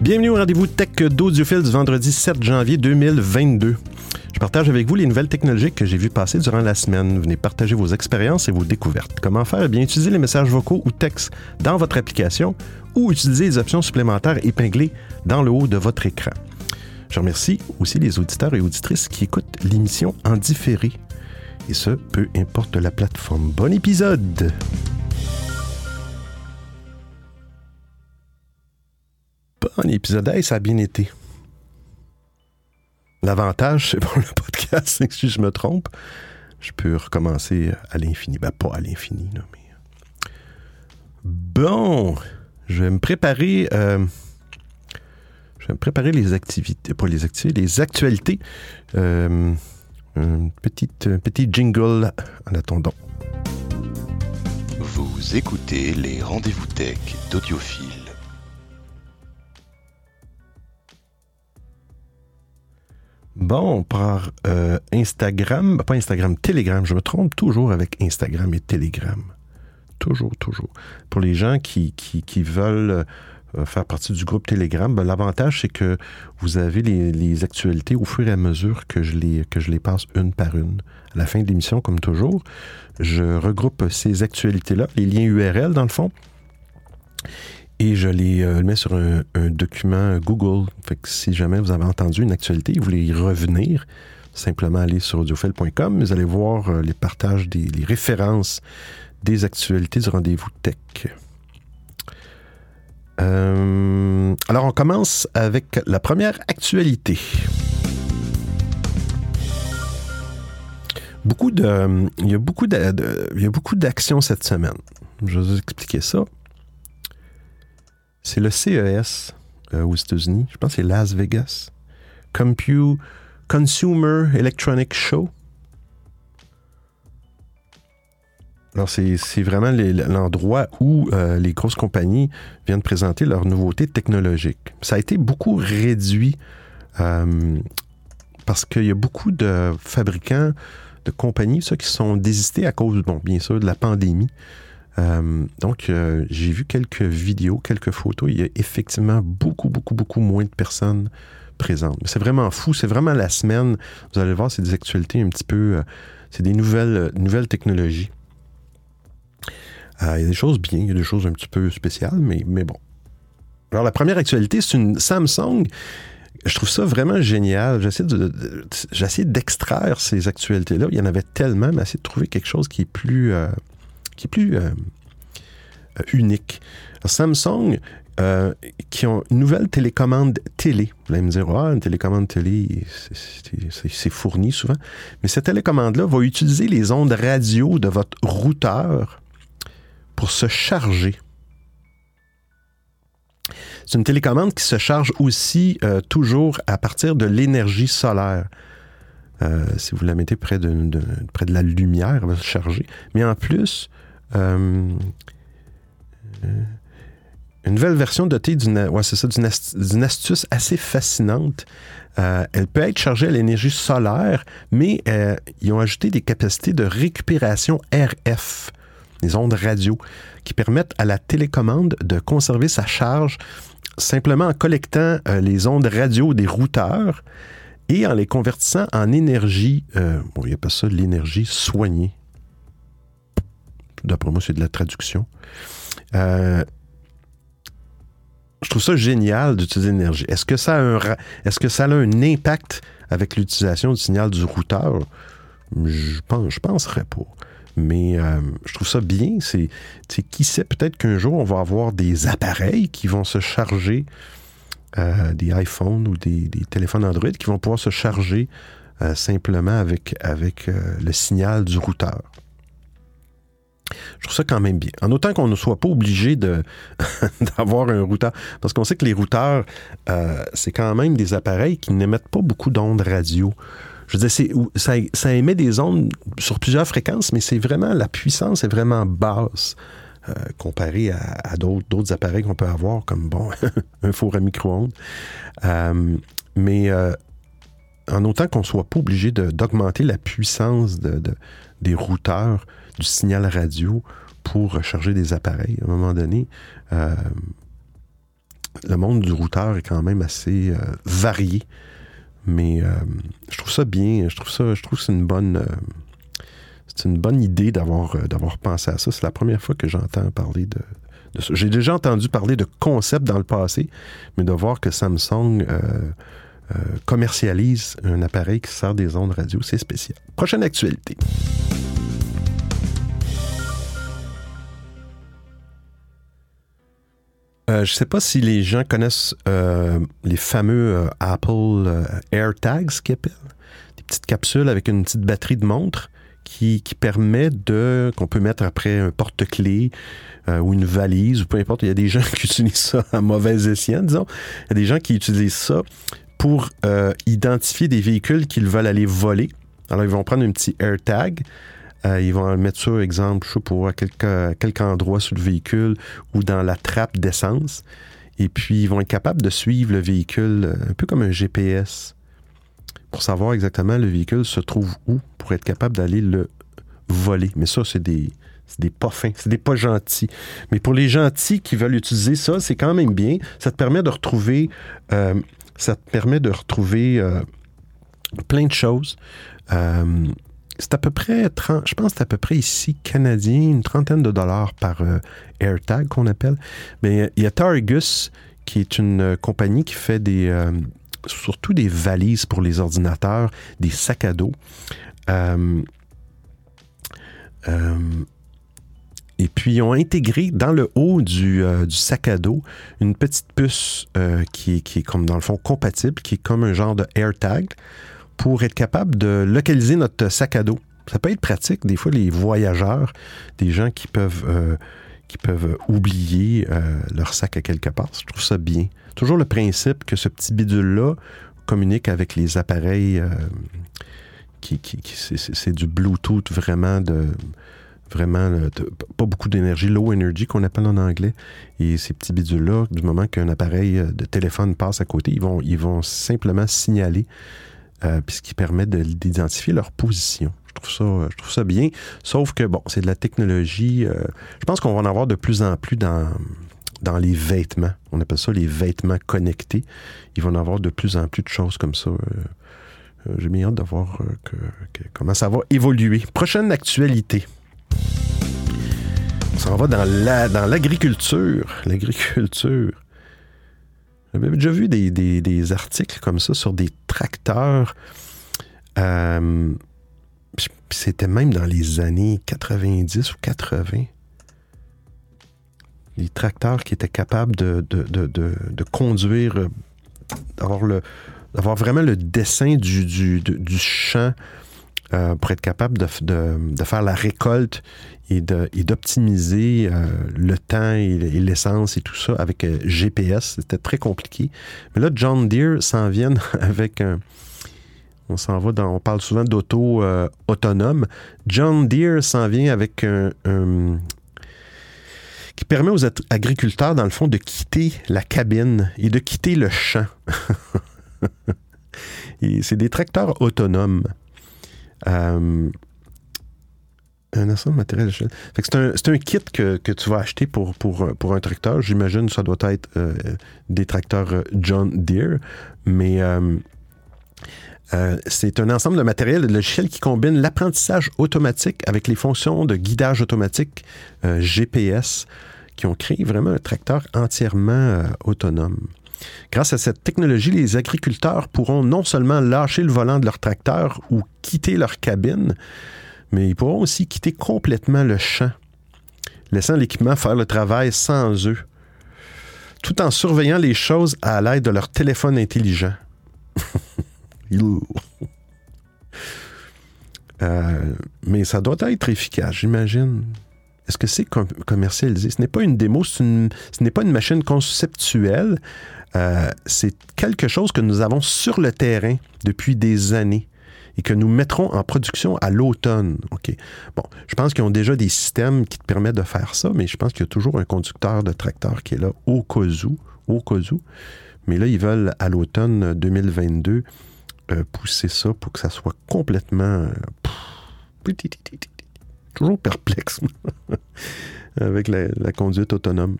Bienvenue au rendez-vous Tech d'Audiophile du vendredi 7 janvier 2022. Je partage avec vous les nouvelles technologies que j'ai vues passer durant la semaine. Venez partager vos expériences et vos découvertes. Comment faire? Eh bien, utiliser les messages vocaux ou textes dans votre application ou utiliser les options supplémentaires épinglées dans le haut de votre écran. Je remercie aussi les auditeurs et auditrices qui écoutent l'émission en différé. Et ce, peu importe la plateforme. Bon épisode! Bon épisode. Hey, ça a bien été. L'avantage, c'est pour le podcast, c'est que si je me trompe, je peux recommencer à l'infini. Ben, pas à l'infini, mais. Bon, je vais me préparer. Euh, je vais me préparer les activités, pas les activités, les actualités. Euh, un petit, un petit jingle en attendant. Vous écoutez les rendez-vous tech d'Audiophile. Bon, par euh, Instagram, pas Instagram, Telegram. Je me trompe toujours avec Instagram et Telegram. Toujours, toujours. Pour les gens qui, qui, veulent euh, faire partie du groupe Telegram, ben, l'avantage, c'est que vous avez les, actualités au fur et à mesure que je, les, que je les passe une par une. À la fin de l'émission, comme toujours, je regroupe ces actualités-là, les liens URL dans le fond, et je les euh, mets sur un, document Google. Si jamais vous avez entendu une actualité vous voulez y revenir, simplement aller sur audiophile.com. Vous allez voir euh, les partages, des, les références des actualités du rendez-vous tech. Euh, alors, on commence avec la première actualité. Beaucoup de, il y a beaucoup d'actions cette semaine. Je vais vous expliquer ça. C'est le CES euh, aux États-Unis. Je pense que c'est Las Vegas. Compute Consumer Electronic Show. Alors, c'est vraiment l'endroit où euh, les grosses compagnies viennent présenter leurs nouveautés technologiques. Ça a été beaucoup réduit euh, parce qu'il y a beaucoup de fabricants, de compagnies, ça, qui sont désistés à cause, bien sûr, de la pandémie. Euh, donc, euh, j'ai vu quelques vidéos, quelques photos. Il y a effectivement beaucoup, beaucoup, beaucoup moins de personnes présentes. C'est vraiment fou. C'est vraiment la semaine. Vous allez voir, c'est des actualités un petit peu. Euh, c'est des nouvelles, nouvelles technologies. il y a des choses bien, il y a des choses un petit peu spéciales, mais, mais bon. Alors, la première actualité, c'est une Samsung. Je trouve ça vraiment génial. J'essaie d'extraire ces actualités-là. Il y en avait tellement, mais essayer de trouver quelque chose qui est plus qui est plus euh, euh, unique. Samsung, euh, qui ont une nouvelle télécommande télé. Vous allez me dire, ah, une télécommande télé, c'est fourni souvent. Mais cette télécommande-là va utiliser les ondes radio de votre routeur pour se charger. C'est une télécommande qui se charge aussi toujours à partir de l'énergie solaire. si vous la mettez près de, près de la lumière, elle va se charger. Mais en plus, euh, une nouvelle version dotée d'une ouais, d'une astuce assez fascinante. Euh, elle peut être chargée à l'énergie solaire, mais euh, ils ont ajouté des capacités de récupération RF, les ondes radio, qui permettent à la télécommande de conserver sa charge simplement en collectant les ondes radio des routeurs et en les convertissant en énergie, bon, il n'y a pas ça l'énergie soignée. D'après moi, c'est de la traduction. Euh, je trouve ça génial d'utiliser l'énergie. Est-ce que ça a un, est-ce que ça a un impact avec l'utilisation du signal du routeur? Je pense, je penserais pas. Mais euh, je trouve ça bien. C'est, qui sait, peut-être qu'un jour, on va avoir des appareils qui vont se charger, euh, des iPhones ou des, téléphones Android qui vont pouvoir se charger simplement avec le signal du routeur. Je trouve ça quand même bien. En autant qu'on ne soit pas obligé d'avoir un routeur. Parce qu'on sait que les routeurs, euh, c'est quand même des appareils qui n'émettent pas beaucoup d'ondes radio. Je veux dire, ça, émet des ondes sur plusieurs fréquences, mais c'est vraiment, la puissance est vraiment basse. Euh, comparé à, d'autres appareils qu'on peut avoir, comme bon, un four à micro-ondes. Euh, mais en autant qu'on ne soit pas obligé d'augmenter la puissance de, des routeurs, du signal radio pour recharger des appareils. À un moment donné, euh, le monde du routeur est quand même assez varié. Mais je trouve ça bien. Je trouve ça, je trouve que c'est une bonne c'est une bonne idée d'avoir d'avoir pensé à ça. C'est la première fois que j'entends parler de, j'ai déjà entendu parler de concept dans le passé, mais de voir que Samsung euh, euh, commercialise un appareil qui sert des ondes radio, c'est spécial. Prochaine actualité. Euh, je ne sais pas si les gens connaissent les fameux Apple AirTags qu'ils appellent. Des petites capsules avec une petite batterie de montre qui, permet de qu'on peut mettre après un porte-clés euh, ou une valise ou peu importe. Il y a des gens qui utilisent ça à mauvais escient, disons. Il y a des gens qui utilisent ça pour euh, identifier des véhicules qu'ils veulent aller voler. Alors, ils vont prendre un petit AirTag. Euh, ils vont mettre ça, exemple, je sais à quelque, endroit sur le véhicule ou dans la trappe d'essence. Et puis, ils vont être capables de suivre le véhicule un peu comme un GPS pour savoir exactement le véhicule se trouve où pour être capable d'aller le voler. Mais ça, c'est des, des pas fins, c'est des pas gentils. Mais pour les gentils qui veulent utiliser ça, c'est quand même bien. Ça te permet de retrouver, euh, ça te permet de retrouver euh, plein de choses. Euh, c'est à peu près, 30, je pense c'est à peu près ici canadien, une trentaine de dollars par AirTag qu'on appelle. Mais il y a Targus, qui est une compagnie qui fait des, surtout des valises pour les ordinateurs, des sacs à dos. Euh, euh, et puis, ils ont intégré dans le haut du, euh, sac à dos une petite puce qui, est, qui, est, comme dans le fond compatible, qui est comme un genre de AirTag pour être capable de localiser notre sac à dos. Ça peut être pratique. Des fois, les voyageurs, des gens qui peuvent, qui peuvent oublier leur sac à quelque part, je trouve ça bien toujours le principe que ce petit bidule-là communique avec les appareils euh, qui, c'est du Bluetooth vraiment de vraiment pas beaucoup d'énergie, low energy qu'on appelle en anglais. Et ces petits bidules-là, du moment qu'un appareil euh, de téléphone passe à côté, ils vont, ils vont simplement signaler, euh, ce qui permet d'identifier leur position. Je trouve ça, je trouve ça bien. Sauf que, bon, c'est de la technologie. je pense qu'on va en avoir de plus en plus dans, dans les vêtements. On appelle ça les vêtements connectés. Il va en avoir de plus en plus de choses comme ça. Euh, euh, j'ai bien hâte de voir euh, comment ça va évoluer. Prochaine actualité. On s'en va dans l'agriculture. La, l'agriculture. J'avais déjà vu des, articles comme ça sur des tracteurs. C'était même dans les années 90 ou 80 des tracteurs qui étaient capables de, de, conduire, euh, d'avoir, le, d'avoir vraiment le dessin du, du, du champ euh, pour être capable de, faire la récolte et, d'optimiser euh, le temps et, l'essence et tout ça avec GPS. C'était très compliqué. Mais là, John Deere s'en vient avec un... On s'en va. On parle souvent d'auto autonome. John Deere s'en vient avec un, qui permet aux agriculteurs, dans le fond, de quitter la cabine et de quitter le champ. c'est des tracteurs autonomes. Euh, un ensemble matériel c'est un, kit que, tu vas acheter pour, pour, pour un tracteur. J'imagine que ça doit être euh, des tracteurs euh, John Deere, mais c'est un ensemble de matériel de logiciels qui combine l'apprentissage automatique avec les fonctions de guidage automatique GPS qui ont créé vraiment un tracteur entièrement euh, autonome. Grâce à cette technologie, les agriculteurs pourront non seulement lâcher le volant de leur tracteur ou quitter leur cabine, mais ils pourront aussi quitter complètement le champ, laissant l'équipement faire le travail sans eux, tout en surveillant les choses à l'aide de leur téléphone intelligent. Euh, mais ça doit être efficace, j'imagine. Est-ce que c'est commercialisé? Ce n'est pas une démo, ce n'est pas une machine conceptuelle. Euh, c'est quelque chose que nous avons sur le terrain depuis des années et que nous mettrons en production à l'automne. Bon, je pense qu'ils ont déjà des systèmes qui te permettent de faire ça, mais je pense qu'il y a toujours un conducteur de tracteur qui est là au cas. Mais là, ils veulent à l'automne 2022 euh, pousser ça pour que ça soit complètement euh, toujours perplexe avec la, conduite autonome.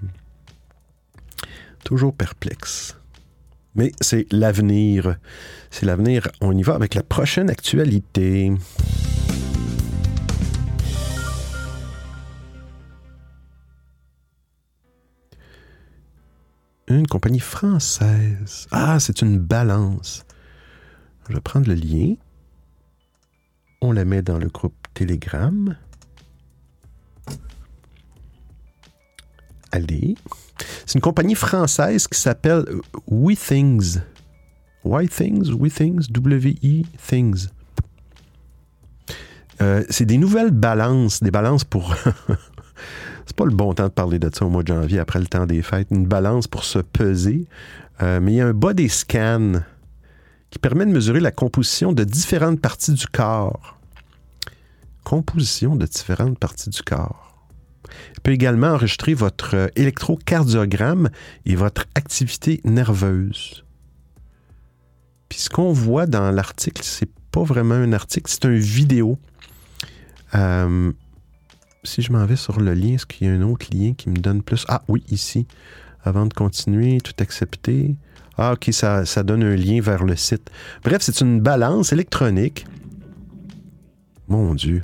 Toujours perplexe. Mais c'est l'avenir. C'est l'avenir. On y va avec la prochaine actualité. Une compagnie française. Ah, c'est une balance. Je vais prendre le lien. On la met dans le groupe Telegram. Allez. C'est une compagnie française qui s'appelle WeThings. WeThings, WeThings, W-I Things. Euh, c'est des nouvelles balances, des balances pour. c'est pas le bon temps de parler de ça au mois de janvier après le temps des fêtes. Une balance pour se peser. Euh, mais il y a un body scan qui permet de mesurer la composition de différentes parties du corps. Composition de différentes parties du corps. Il peut également enregistrer votre euh, électrocardiogramme et votre activité nerveuse. Puis ce qu'on voit dans l'article, c'est pas vraiment un article, c'est une vidéo. Euh, si je m'en vais sur le lien, est-ce qu'il y a un autre lien qui me donne plus? Ah oui, ici. Avant de continuer, tout accepter. Ah ok, ça, ça donne un lien vers le site. Bref, c'est une balance électronique. Mon Dieu.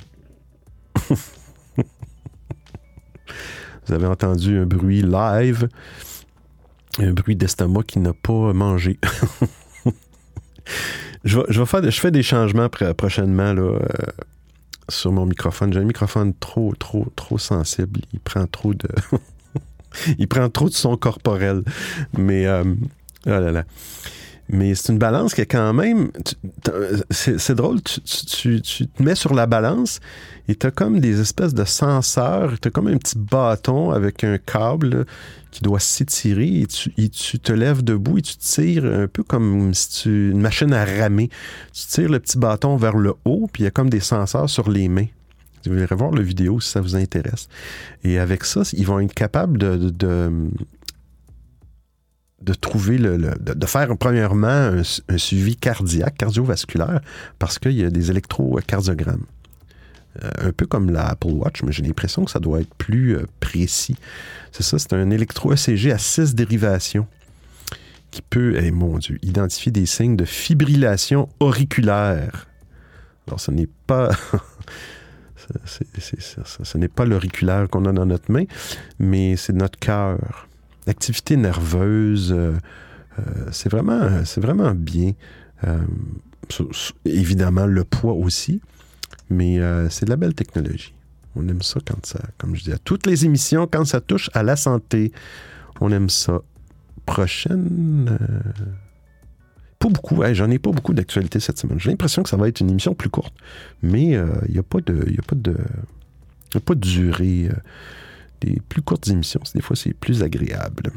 Vous avez entendu un bruit live, un bruit d'estomac qui n'a pas mangé. je, vais, faire, je fais des changements prochainement là, euh, sur mon microphone. J'ai un microphone trop, trop, trop sensible. Il prend trop de. il prend trop de son corporel. Mais. Euh, oh là là. Mais c'est une balance qui est quand même. C'est drôle, tu, te mets sur la balance et tu as comme des espèces de senseurs. Tu as comme un petit bâton avec un câble qui doit s'étirer et tu, te lèves debout et tu tires un peu comme si tu. une machine à ramer. Tu tires le petit bâton vers le haut, puis il y a comme des senseurs sur les mains. Vous verrez voir la vidéo si ça vous intéresse. Et avec ça, ils vont être capables de trouver le, de, faire premièrement un, suivi cardiaque, cardiovasculaire, parce qu'il y a des électrocardiogrammes. Euh, un peu comme l'Apple Watch, mais j'ai l'impression que ça doit être plus euh, précis. C'est ça, c'est un électro-ECG à six dérivations qui peut, eh, mon Dieu, identifier des signes de fibrillation auriculaire. Alors, n'est pas. ce n'est pas l'auriculaire qu'on a dans notre main, mais c'est notre cœur l'activité nerveuse, euh, euh, c'est vraiment, c'est vraiment bien. Euh, évidemment, le poids aussi, mais c'est de la belle technologie. On aime ça quand ça, comme je dis à toutes les émissions, quand ça touche à la santé, on aime ça. Prochaine. pas beaucoup, j'en ai pas beaucoup d'actualité cette semaine. J'ai l'impression que ça va être une émission plus courte, mais il n'y a pas de. Y a pas de y a pas de durée plus courtes émissions. Des fois, c'est plus agréable.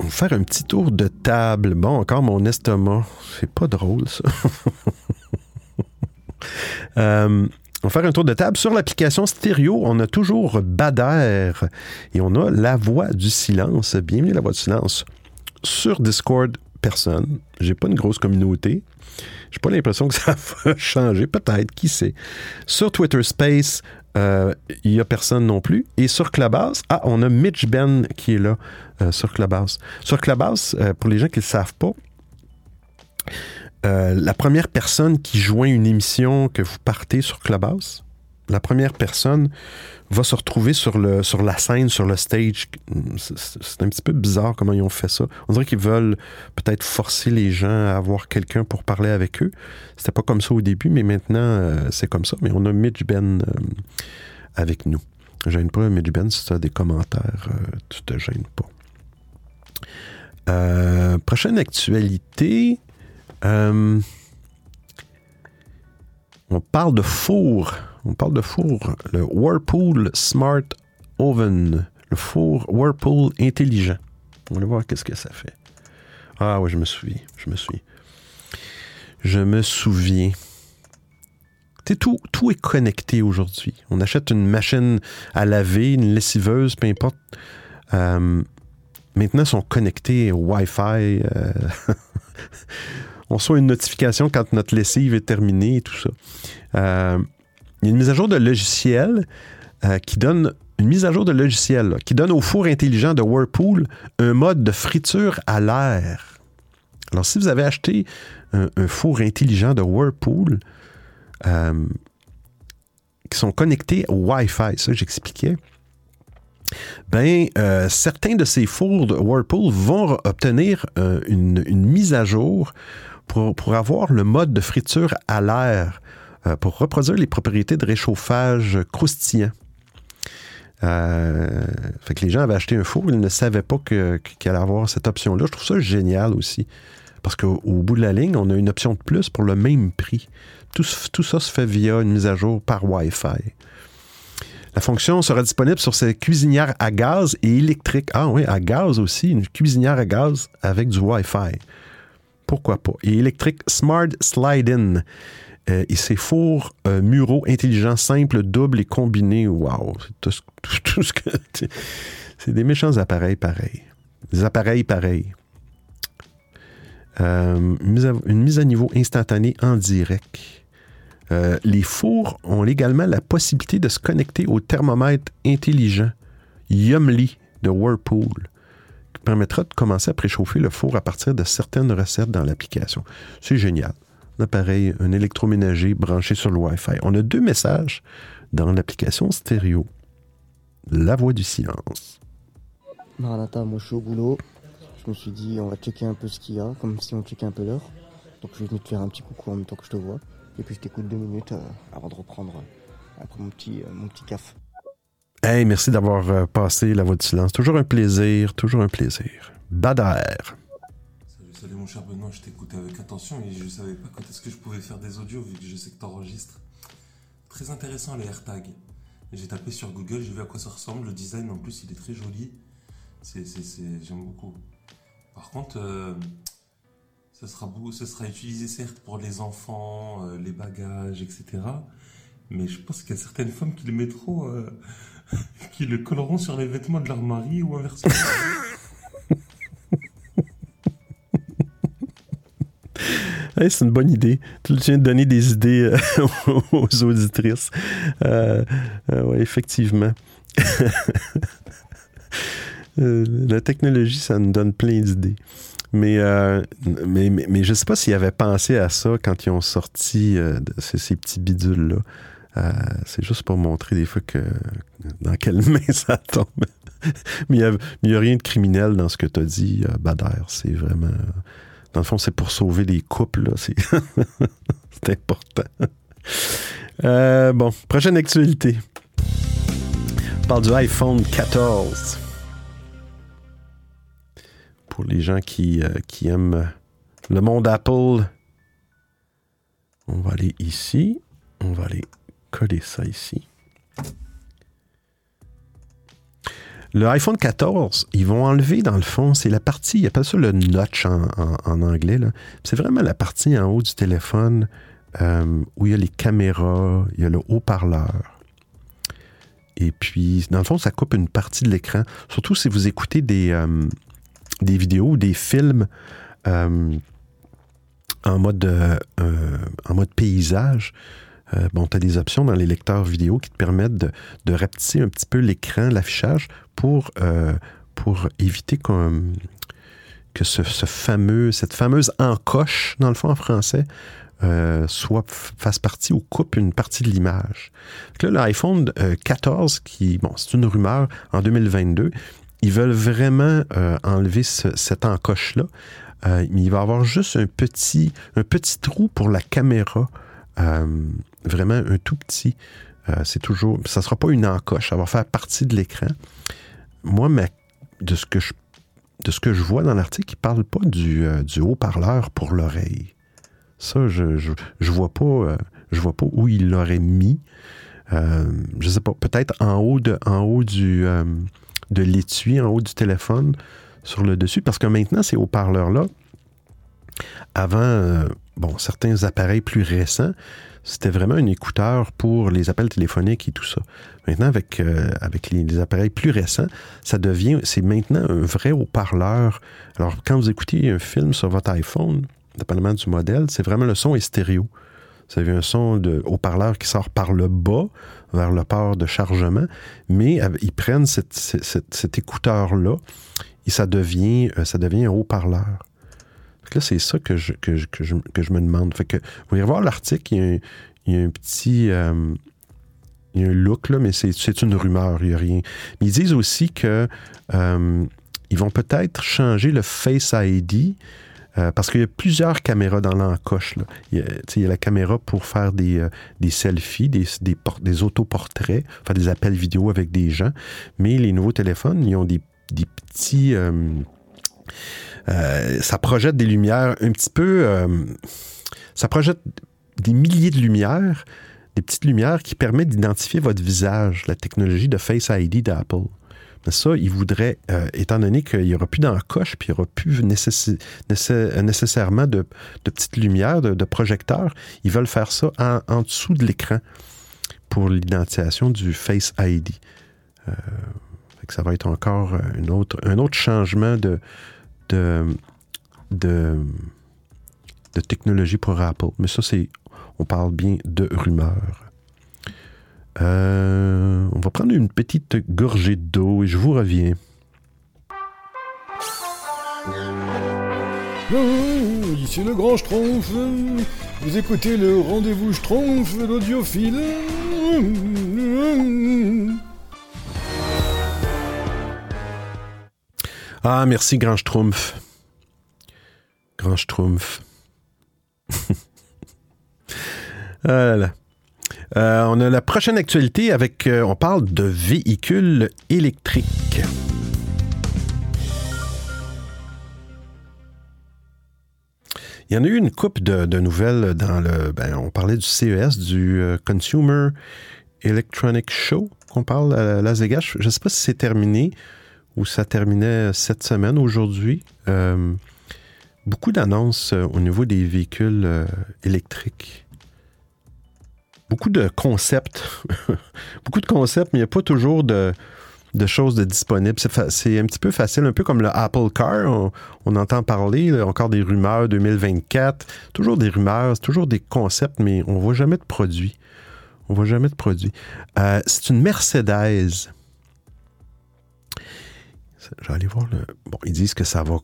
On va faire un petit tour de table. Bon, encore mon estomac. C'est pas drôle, ça. Euh, on va faire un tour de table. Sur l'application stéréo, on a toujours Bader et on a La Voix du Silence. Bienvenue La Voix du Silence. Sur Discord, personne. J'ai pas une grosse communauté. J'ai pas l'impression que ça va changer. Peut-être, qui sait. Sur Twitter Space, euh, il n'y a personne non plus. Et sur Clubhouse, ah, on a Mitch Ben qui est là euh, sur Clubhouse. Sur Clubhouse, euh, pour les gens qui ne le savent pas, la première personne qui joint une émission que vous partez sur Clubhouse, la première personne va se retrouver sur, le, sur la scène, sur le stage. C'est un petit peu bizarre comment ils ont fait ça. On dirait qu'ils veulent peut-être forcer les gens à avoir quelqu'un pour parler avec eux. C'était pas comme ça au début, mais maintenant, euh, c'est comme ça. Mais on a Mitch Ben euh, avec nous. Gêne pas, Mitch Ben, si tu as des commentaires, euh, tu te gênes pas. prochaine actualité. on parle de four on parle de four, le Whirlpool Smart Oven, le four Whirlpool intelligent. On va voir qu'est-ce que ça fait. Ah oui, je me souviens, je me souviens. Je me souviens. tout, tout est connecté aujourd'hui. On achète une machine à laver, une lessiveuse, peu importe. Euh, maintenant, ils sont connectés au Wi-Fi. Euh, on reçoit une notification quand notre lessive est terminée et tout ça. Euh, il y a une mise à jour de logiciel euh, qui donne une mise à jour de logiciel qui donne au four intelligent de Whirlpool un mode de friture à l'air. Alors, si vous avez acheté un, four intelligent de Whirlpool, euh, qui sont connectés au Wi-Fi, ça j'expliquais, ben, euh, certains de ces fours de Whirlpool vont obtenir une, mise à jour pour, avoir le mode de friture à l'air, pour reproduire les propriétés de réchauffage croustillant. Euh, fait que les gens avaient acheté un four, ils ne savaient pas qu'il allait avoir cette option-là. Je trouve ça génial aussi. Parce qu'au bout de la ligne, on a une option de plus pour le même prix. Tout, ça se fait via une mise à jour par Wi-Fi. La fonction sera disponible sur ces cuisinières à gaz et électrique. Ah oui, à gaz aussi, une cuisinière à gaz avec du Wi-Fi. Pourquoi pas? Et électrique Smart Slide-In. Euh, et ces fours euh, muraux intelligents, simples, doubles et combinés. Wow! C'est tout, ce que. C'est des méchants appareils pareils. Des appareils pareils. Euh, une mise à niveau instantanée en direct. les fours ont également la possibilité de se connecter au thermomètre intelligent Yumly de Whirlpool, qui permettra de commencer à préchauffer le four à partir de certaines recettes dans l'application. C'est génial appareil, un électroménager branché sur le Wi-Fi. On a deux messages dans l'application stéréo. La voix du silence. Maranatha, moi je suis au boulot. Je me suis dit, on va checker un peu ce qu'il y a, comme si on checkait un peu l'heure. Donc je vais venir te faire un petit coucou en même temps que je te vois. Et puis je t'écoute deux minutes euh, avant de reprendre euh, après mon petit, euh, mon petit caf. Hey, merci d'avoir passé la voix du silence. Toujours un plaisir, toujours un plaisir. Badair. Cher Benoît, je t'écoutais avec attention et je savais pas quand est-ce que je pouvais faire des audios vu que je sais que tu enregistres. Très intéressant les AirTags. J'ai tapé sur Google, j'ai vu à quoi ça ressemble. Le design en plus il est très joli. C'est, j'aime beaucoup. Par contre, euh, ça, sera, ça sera utilisé certes pour les enfants, euh, les bagages, etc. Mais je pense qu'il y a certaines femmes qui le mettront, euh, qui le colleront sur les vêtements de leur mari ou inversement. c'est une bonne idée. Tu viens de donner des idées euh, aux auditrices. Euh, euh, effectivement. la technologie, ça nous donne plein d'idées. Mais, mais, mais, je ne sais pas s'ils avaient pensé à ça quand ils ont sorti ces, petits bidules-là. c'est juste pour montrer des fois que dans quelle main ça tombe. mais il n'y a, rien de criminel dans ce que tu as dit, Bader. C'est vraiment fond, c'est pour sauver les couples. C'est important. Euh, bon, prochaine actualité. On parle du iPhone 14. Pour les gens qui, euh, qui aiment le monde Apple, on va aller ici. On va aller coller ça ici. Le iPhone 14, ils vont enlever dans le fond, c'est la partie, ils appellent ça le notch en, anglais. C'est vraiment la partie en haut du téléphone euh, où il y a les caméras, il y a le haut-parleur. Et puis, dans le fond, ça coupe une partie de l'écran. Surtout si vous écoutez des, euh, des vidéos ou des films euh, en, mode, en mode paysage. Bon, tu as des options dans les lecteurs vidéo qui te permettent de, de rapetisser un petit peu l'écran, l'affichage, pour, euh, pour éviter que ce, fameux, cette fameuse encoche, dans le fond en français, euh, soit fasse partie ou coupe une partie de l'image. Là, l'iPhone 14, euh, qui, bon, c'est une rumeur, en 2022, ils veulent vraiment enlever cette encoche-là. mais il va avoir juste un petit, un petit trou pour la caméra, vraiment un tout petit. c'est toujours, ça ne sera pas une encoche, ça va faire partie de l'écran moi, de, ce que je, de ce que je vois dans l'article, il ne parle pas du, euh, du haut-parleur pour l'oreille. Ça, je ne je, vois, pas, euh, vois pas où il l'aurait mis. Euh, je ne sais pas, peut-être en haut, de, en haut du, de l'étui, en haut du téléphone, sur le dessus, parce que maintenant, ces haut-parleurs-là, avant, bon, certains appareils plus récents, c'était vraiment un écouteur pour les appels téléphoniques et tout ça. Maintenant, avec, euh, avec les, appareils plus récents, ça devient, c'est maintenant un vrai haut-parleur. Alors, quand vous écoutez un film sur votre iPhone, dépendamment du modèle, c'est vraiment le son est stéréo. Vous avez un son de haut-parleur qui sort par le bas vers le port de chargement, mais ils prennent cet écouteur-là et ça devient, euh, ça devient un haut-parleur. Là, c'est ça que je, que, je, me demande. Que, vous irez voir l'article, il, y a un petit... Euh, il y a un look, là, mais c'est une rumeur, il n'y a rien. Mais ils disent aussi que euh, ils vont peut-être changer le Face ID euh, parce qu'il y a plusieurs caméras dans l'encoche. Il, il, y a la caméra pour faire des, des selfies, des, des, des, autoportraits, faire des appels vidéo avec des gens. Mais les nouveaux téléphones, ils ont des, des petits... ça projette des lumières un petit peu... ça projette des milliers de lumières, des petites lumières qui permettent d'identifier votre visage, la technologie de Face ID d'Apple. Mais ça, ils voudraient, euh, étant donné qu'il n'y aura plus d'encoche, puis il n'y aura plus nécessairement de, petites lumières, de, projecteurs, ils veulent faire ça en, dessous de l'écran pour l'identification du Face ID. Euh, ça va être encore autre, un autre changement de, de, de, de technologie pour Apple. Mais ça, c'est on parle bien de rumeurs. Euh, on va prendre une petite gorgée d'eau et je vous reviens. ici le grand Schtroumpf. Vous écoutez le rendez-vous Schtroumpf, l'audiophile. Ah, merci, grand Schtroumpf. Grand Schtroumpf. Ah euh, on a la prochaine actualité avec, euh, on parle de véhicules électriques. Il y en a eu une coupe de, nouvelles dans le. Ben, on parlait du CES, du euh, Consumer Electronic Show, qu'on parle à Las Vegas. Je ne sais pas si c'est terminé ou ça terminait cette semaine, aujourd'hui. beaucoup d'annonces au niveau des véhicules électriques beaucoup de concepts. beaucoup de concepts, mais il n'y a pas toujours de, choses de disponibles. C'est un petit peu facile, un peu comme le Apple Car. On, entend parler, encore des rumeurs 2024. Toujours des rumeurs, toujours des concepts, mais on ne voit jamais de produits. On ne voit jamais de produits. Euh, c'est une Mercedes. Je vais aller voir le. Bon, ils disent que ça va,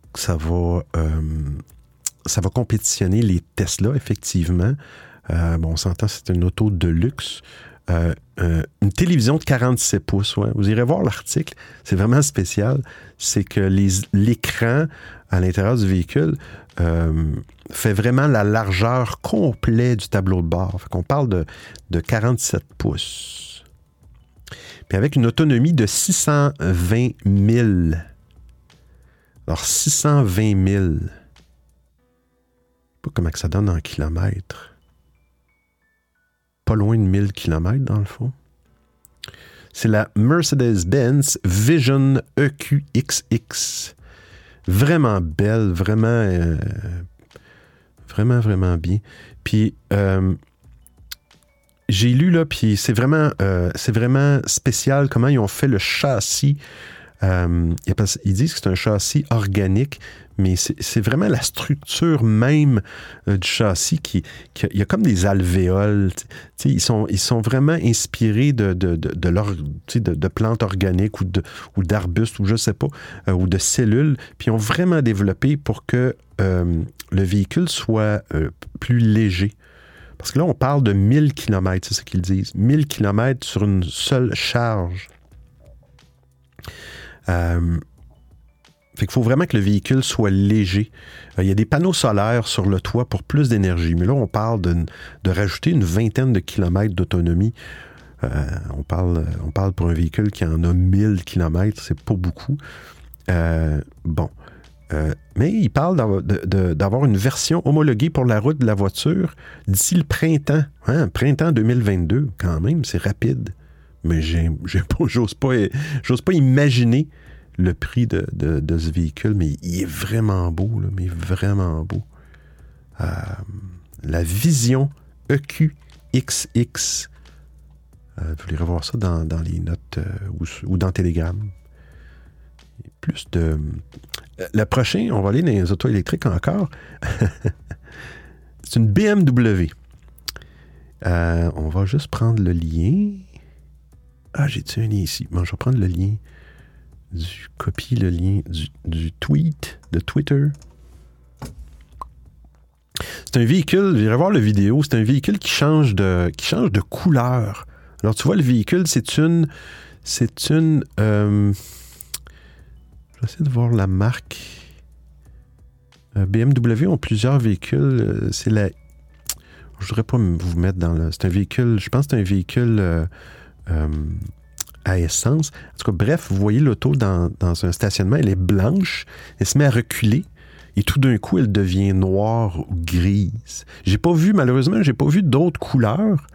euh, compétitionner les Tesla, effectivement. Euh, bon, on s'entend, c'est une auto de luxe. Euh, une télévision de 47 pouces, vous irez voir l'article, c'est vraiment spécial. C'est que l'écran à l'intérieur du véhicule fait vraiment la largeur complète du tableau de bord. On parle de, de 47 pouces. Puis avec une autonomie de 620 000. Alors, 620 000. Je sais pas comment ça donne en kilomètres pas loin de 1000 km dans le fond. C'est la Mercedes-Benz Vision EQXX. Vraiment belle, vraiment, euh, vraiment, vraiment bien. Puis, euh, j'ai lu là, puis c'est vraiment, euh, c'est vraiment spécial comment ils ont fait le châssis. ils disent que c'est un châssis organique, mais c'est vraiment la structure même euh, du châssis qui, Il y a comme des alvéoles. Ils sont, ils sont vraiment inspirés de, de, de, plantes organiques ou d'arbustes ou, ou je sais pas, euh, ou de cellules. Puis ils ont vraiment développé pour que euh, le véhicule soit plus léger. Parce que là, on parle de 1000 km, c'est ce qu'ils disent. 1000 km sur une seule charge. Fait qu'il faut vraiment que le véhicule soit léger. Euh, il y a des panneaux solaires sur le toit pour plus d'énergie, mais là, on parle de, rajouter une vingtaine de kilomètres d'autonomie. Euh, on, parle, pour un véhicule qui en a 1000 kilomètres, c'est pas beaucoup. Euh, mais il parle d'avoir une version homologuée pour la route de la voiture d'ici le printemps. Hein, printemps 2022, quand même, c'est rapide. Mais j'ose pas, pas imaginer le prix de, ce véhicule, mais il est vraiment beau, mais vraiment beau. Euh, la Vision EQXX. Euh, vous irez voir ça dans, les notes ou, dans Telegram. Plus de. Le prochain, on va aller dans les autos électriques encore. C'est une BMW. Euh, on va juste prendre le lien. Ah, j'ai-tu un lien ici? Bon, je vais prendre le lien du copie le lien du, tweet de Twitter. C'est un véhicule, j'irai voir la vidéo, c'est un véhicule qui change de, qui change de couleur. Alors, tu vois, le véhicule, c'est une. C'est une. Euh, vais essayer de voir la marque. Euh, BMW ont plusieurs véhicules. Euh, c'est la. Je voudrais pas vous mettre dans le. C'est un véhicule. Je pense que c'est un véhicule euh, à essence. En tout cas, bref, vous voyez l'auto dans, dans un stationnement, elle est blanche, elle se met à reculer et tout d'un coup, elle devient noire ou grise. J'ai pas vu, malheureusement, j'ai pas vu d'autres couleurs.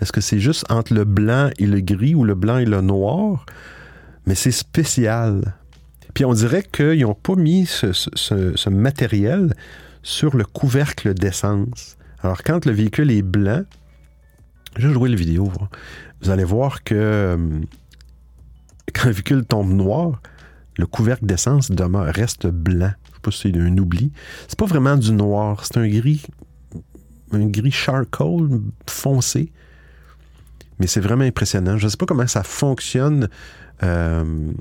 Est-ce que c'est juste entre le blanc et le gris ou le blanc et le noir? Mais c'est spécial. Puis on dirait qu'ils n'ont pas mis ce, matériel sur le couvercle d'essence. Alors quand le véhicule est blanc, je vais jouer la vidéo, vous allez voir que euh, quand le véhicule tombe noir, le couvercle d'essence demeure, reste blanc. Je sais pas si c'est un oubli. C'est pas vraiment du noir, c'est un gris, un gris charcoal foncé. Mais c'est vraiment impressionnant. Je ne sais pas comment ça fonctionne euh,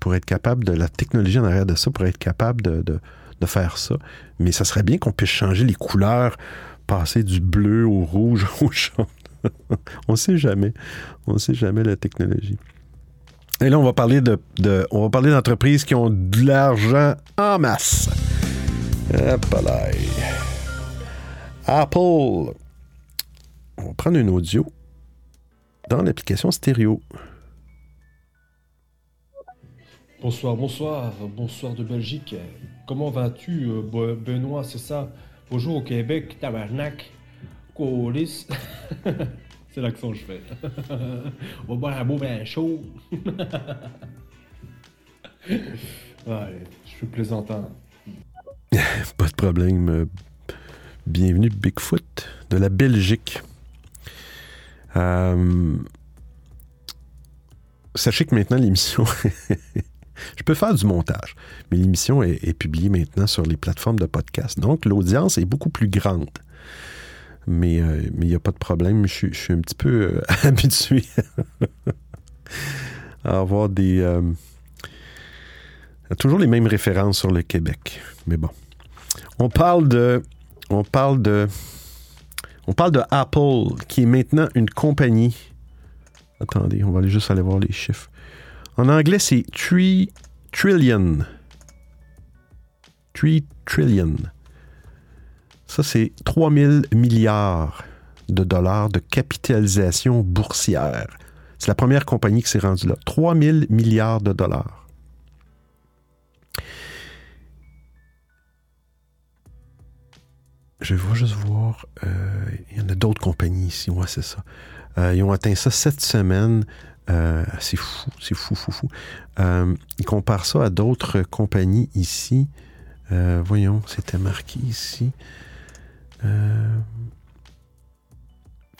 pour être capable de la technologie en arrière de ça, pour être capable de, de- de faire ça. Mais ça serait bien qu'on puisse changer les couleurs, passer du bleu au rouge au jaune. on ne sait jamais. On ne sait jamais la technologie. Et là, on va parler de, de- on va parler d'entreprises qui ont de l'argent en masse. Apple. On va prendre un audio dans l'application stéréo. Bonsoir, bonsoir, bonsoir de Belgique. Comment vas-tu, euh, Benoît, c'est ça? Bonjour au Québec, tabarnak, colis. c'est l'accent que je fais. On va boire un beau vin chaud. ouais, je suis plaisantant. Pas de problème. Bienvenue Bigfoot de la Belgique. Euh, Sachez que maintenant l'émission, je peux faire du montage, mais l'émission est, publiée maintenant sur les plateformes de podcast. Donc l'audience est beaucoup plus grande. Mais euh, il n'y a pas de problème. Je, suis- je suis un petit peu euh, habitué à avoir des... euh, toujours les mêmes références sur le Québec. Mais bon. On parle de. On parle de. On parle de Apple, qui est maintenant une compagnie. Attendez, on va aller juste aller voir les chiffres. En anglais, c'est 3 trillion. 3 trillion. Ça, c'est 3000 milliards de dollars de capitalisation boursière. C'est la première compagnie qui s'est rendue là. 3000 milliards de dollars. Je vais juste voir. euh, il y en a d'autres compagnies ici. Ouais, c'est ça. Euh, ils ont atteint ça cette semaine. Euh, c'est fou, c'est fou, fou, fou. Euh, ils comparent ça à d'autres compagnies ici. Euh, voyons, c'était marqué ici. Euh,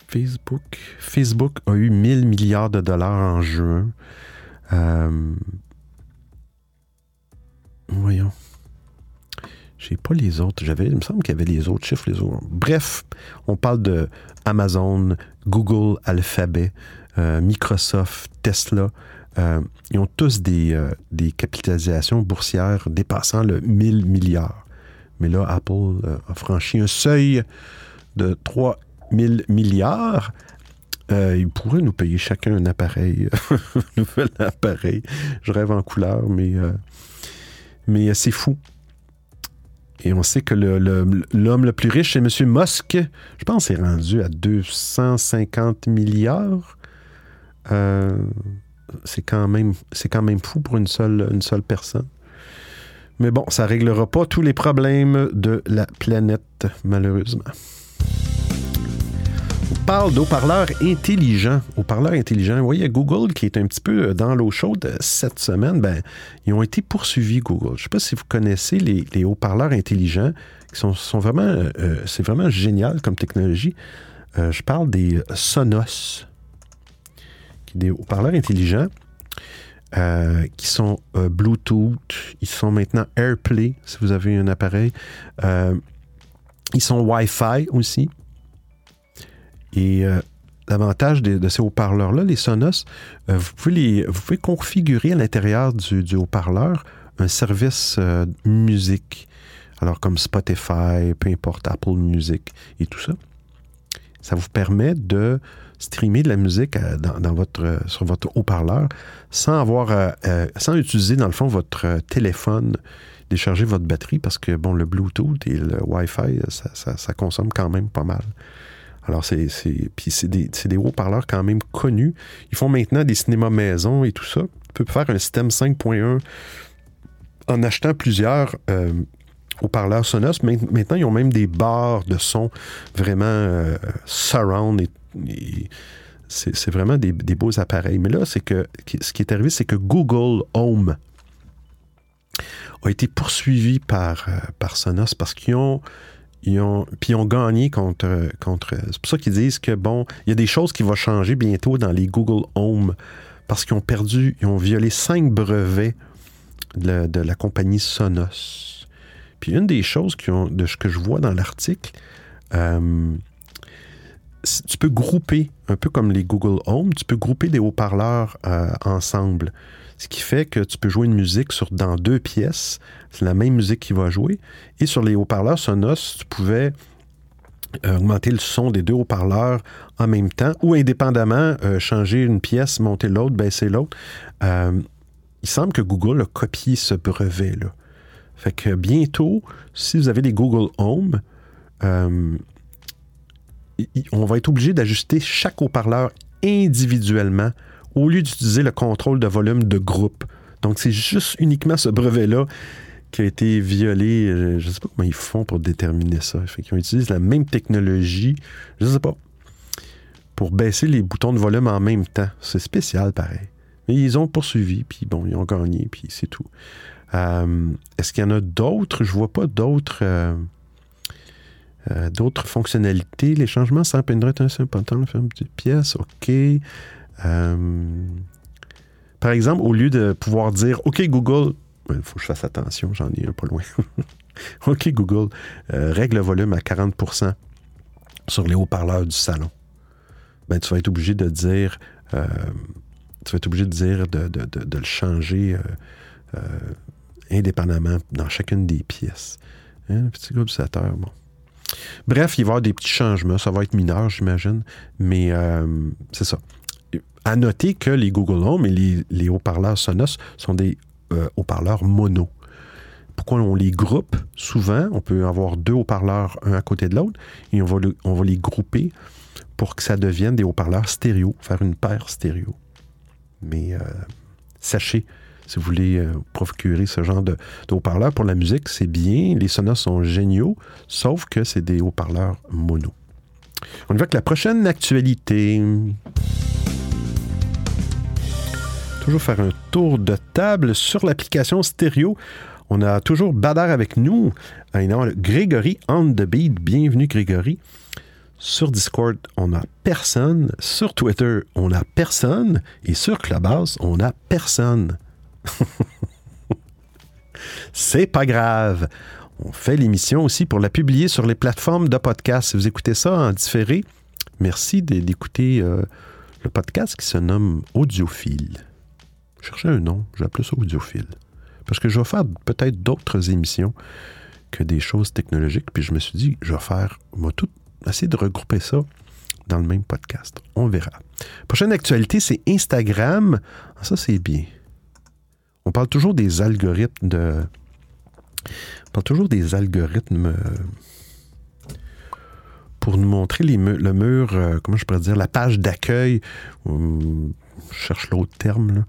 Facebook. Facebook a eu 1000 milliards de dollars en juin. Euh, voyons. J'ai pas les autres. J'avais, il me semble qu'il y avait les autres chiffres, les autres. Bref, on parle de Amazon, Google, Alphabet, euh, Microsoft, Tesla. Euh, ils ont tous des, euh, des capitalisations boursières dépassant le 1000 milliards. Mais là, Apple euh, a franchi un seuil de 3000 milliards. Euh, ils pourraient nous payer chacun un appareil, un nouvel appareil. Je rêve en couleur, mais, euh, mais c'est fou. Et on sait que le- le- l'homme le, plus riche, c'est M. Musk. Je pense qu'il est rendu à 250 milliards. Euh, c'est quand, même- c'est quand même fou pour une seule, une seule personne. Mais bon, ça réglera pas tous les problèmes de la planète, malheureusement. On parle d'haut-parleurs intelligents. Haut-parleurs intelligents. Vous voyez, Google, qui est un petit peu dans l'eau chaude euh, cette semaine, ben, ils ont été poursuivis, Google. Je ne sais pas si vous connaissez les, les haut-parleurs intelligents, qui sont, sont vraiment, euh, c'est vraiment génial comme technologie. Euh, je parle des Sonos, des haut-parleurs intelligents euh, qui sont euh, Bluetooth, ils sont maintenant AirPlay, si vous avez un appareil. Euh, ils sont Wi-Fi aussi. Et l'avantage de, ces haut-parleurs-là, les Sonos, vous, pouvez configurer à l'intérieur du, haut-parleur un service musique. Alors comme Spotify, peu importe, Apple Music et tout ça. Ça vous permet de streamer de la musique euh, dans, votre, euh, sur votre haut-parleur sans avoir, euh, sans utiliser dans le fond votre téléphone, décharger votre batterie parce que bon, le Bluetooth et le Wi-Fi, ça, consomme quand même pas mal. Alors, c'est, c'est, des, des haut-parleurs quand même connus. Ils font maintenant des cinémas maison et tout ça. Tu peux faire un système 5.1 en achetant plusieurs haut-parleurs Sonos. Main- Maintenant, ils ont même des barres de son vraiment surround. Et c'est, vraiment des, beaux appareils. Mais là, c'est que ce qui est arrivé, c'est que Google Home a été poursuivi par, euh, par Sonos parce qu'ils ont ils ont, gagné contre. contre c'est pour ça qu'ils disent que, bon, il y a des choses qui vont changer bientôt dans les Google Home parce qu'ils ont perdu, ils ont violé cinq brevets de la, compagnie Sonos. Puis une des choses de ce que je vois dans l'article, euh, tu peux grouper, un peu comme les Google Home, tu peux grouper des haut-parleurs euh, ensemble. Ce qui fait que tu peux jouer une musique sur, dans deux pièces. C'est la même musique qui va jouer. Et sur les haut-parleurs Sonos, tu pouvais euh, augmenter le son des deux haut-parleurs en même temps ou indépendamment, euh, changer une pièce, monter l'autre, baisser l'autre. Il semble que Google a copié ce brevet-là. Fait que bientôt, si vous avez des Google Home, on va être obligé d'ajuster chaque haut-parleur individuellement au lieu d'utiliser le contrôle de volume de groupe. Donc, c'est juste uniquement ce brevet-là qui a été violé. Euh, Je ne sais pas comment ils font pour déterminer ça. Fait qu'ils utilisent la même technologie, je ne sais pas, pour baisser les boutons de volume en même temps. C'est spécial, pareil. Mais ils ont poursuivi, puis bon, ils ont gagné, puis c'est tout. Euh, Est-ce qu'il y en a d'autres? Je vois pas d'autres... euh, euh, d'autres fonctionnalités. Les changements sans un seul pantalon, faire une petite pièce, OK. Euh, par exemple, au lieu de pouvoir dire OK Google, il faut que je fasse attention, j'en ai un pas loin. OK Google, euh, règle le volume à 40% sur les haut-parleurs du salon. Ben, tu vas être obligé de dire, tu vas être obligé de dire de, de- de- de le changer indépendamment dans chacune des pièces. Hein, le petit globalisateur, bon. Bref, il va y avoir des petits changements. Ça va être mineur, j'imagine. Mais euh, c'est ça. À noter que les Google Home et les, haut-parleurs Sonos sont des euh, haut-parleurs mono. Pourquoi on les groupe? Souvent? On peut avoir deux haut-parleurs un à côté de l'autre et on va, on va les grouper pour que ça devienne des haut-parleurs stéréo, faire une paire stéréo. Mais euh, sachez, si vous voulez euh, procurer ce genre de, haut-parleurs pour la musique, c'est bien. Les Sonos sont géniaux, sauf que c'est des haut-parleurs mono. On y va avec la prochaine actualité. Toujours faire un tour de table sur l'application stéréo. On a toujours Badar avec nous. Non, Grégory on the beat. Bienvenue Grégory. Sur Discord, on n'a personne. Sur Twitter, on n'a personne. Et sur Clubhouse, on n'a personne. C'est pas grave. On fait l'émission aussi pour la publier sur les plateformes de podcast. Si vous écoutez ça en différé, merci d'écouter euh, le podcast qui se nomme Audiophile. Je cherchais un nom, j'ai appelé ça Audiophile. Parce que je vais faire peut-être d'autres émissions que des choses technologiques. Puis je me suis dit, je vais faire, on va tout essayer de regrouper ça dans le même podcast. On verra. Prochaine actualité, c'est Instagram. Ah, ça, c'est bien. On parle toujours des algorithmes parle toujours des algorithmes euh, pour nous montrer le mur, euh, comment je pourrais dire, la page d'accueil. Je cherche l'autre terme.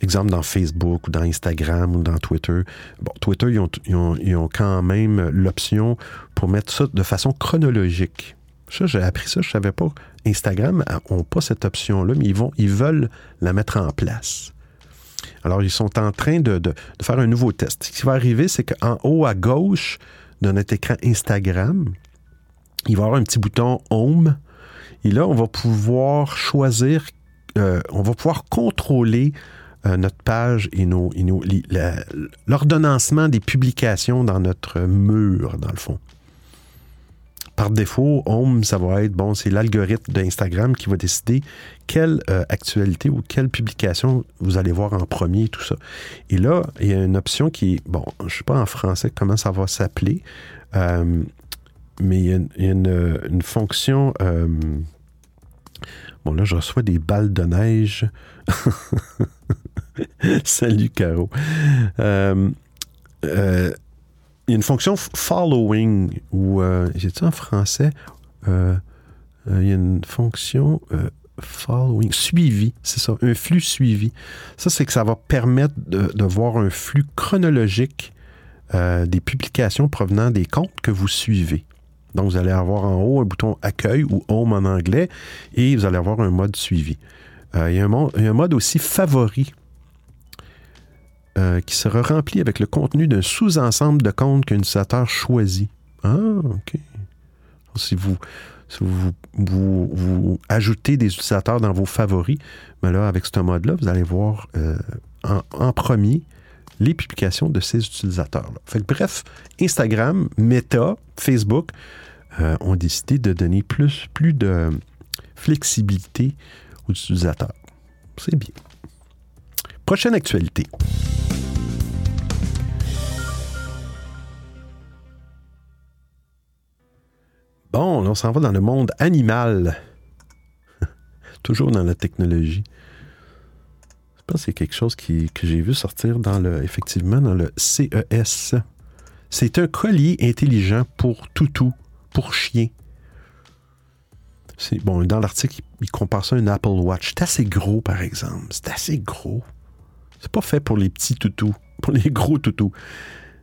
Exemple dans Facebook ou dans Instagram ou dans Twitter. Bon, Twitter, ils ont, quand même l'option pour mettre ça de façon chronologique. Ça, j'ai appris ça, je savais pas. Instagram n'a pas cette option-là, mais ils, vont, ils veulent la mettre en place. Alors, ils sont en train de, faire un nouveau test. Ce qui va arriver, c'est qu'en haut à gauche de notre écran Instagram, il va y avoir un petit bouton Home. Et là, on va pouvoir choisir, euh, on va pouvoir contrôler euh, notre page et l'ordonnancement des publications dans notre mur, dans le fond. Par défaut, Home, ça va être, bon, c'est l'algorithme d'Instagram qui va décider quelle euh, actualité ou quelle publication vous allez voir en premier, tout ça. Et là, il y a une option qui est, bon, je ne sais pas en français comment ça va s'appeler, euh, mais il y a, une, fonction. Euh, bon, là, je reçois des balles de neige. Salut, Caro. Il y a une fonction following, ou j'ai dit en français, il y a une fonction following, suivi, c'est ça, un flux suivi. Ça, c'est que ça va permettre de, voir un flux chronologique euh, des publications provenant des comptes que vous suivez. Donc, vous allez avoir en haut un bouton accueil ou home en anglais et vous allez avoir un mode suivi. Euh, il, y a un, mode aussi favori euh, qui sera rempli avec le contenu d'un sous-ensemble de comptes qu'un utilisateur choisit. Ah, OK. Si vous, si vous, vous, ajoutez des utilisateurs dans vos favoris, mais là, avec ce mode-là, vous allez voir euh, en, premier les publications de ces utilisateurs-là. Fait bref, Instagram, Meta, Facebook euh, ont décidé de donner plus, plus de flexibilité aux utilisateurs. C'est bien. Prochaine actualité. Bon, on s'en va dans le monde animal. Toujours dans la technologie. Je pense que c'est quelque chose que j'ai vu sortir dans le, effectivement dans le CES. C'est un collier intelligent pour toutou, pour chien. Bon, dans l'article, il, compare ça à un Apple Watch. C'est assez gros, par exemple. C'est assez gros. C'est pas fait pour les petits toutous, pour les gros toutous.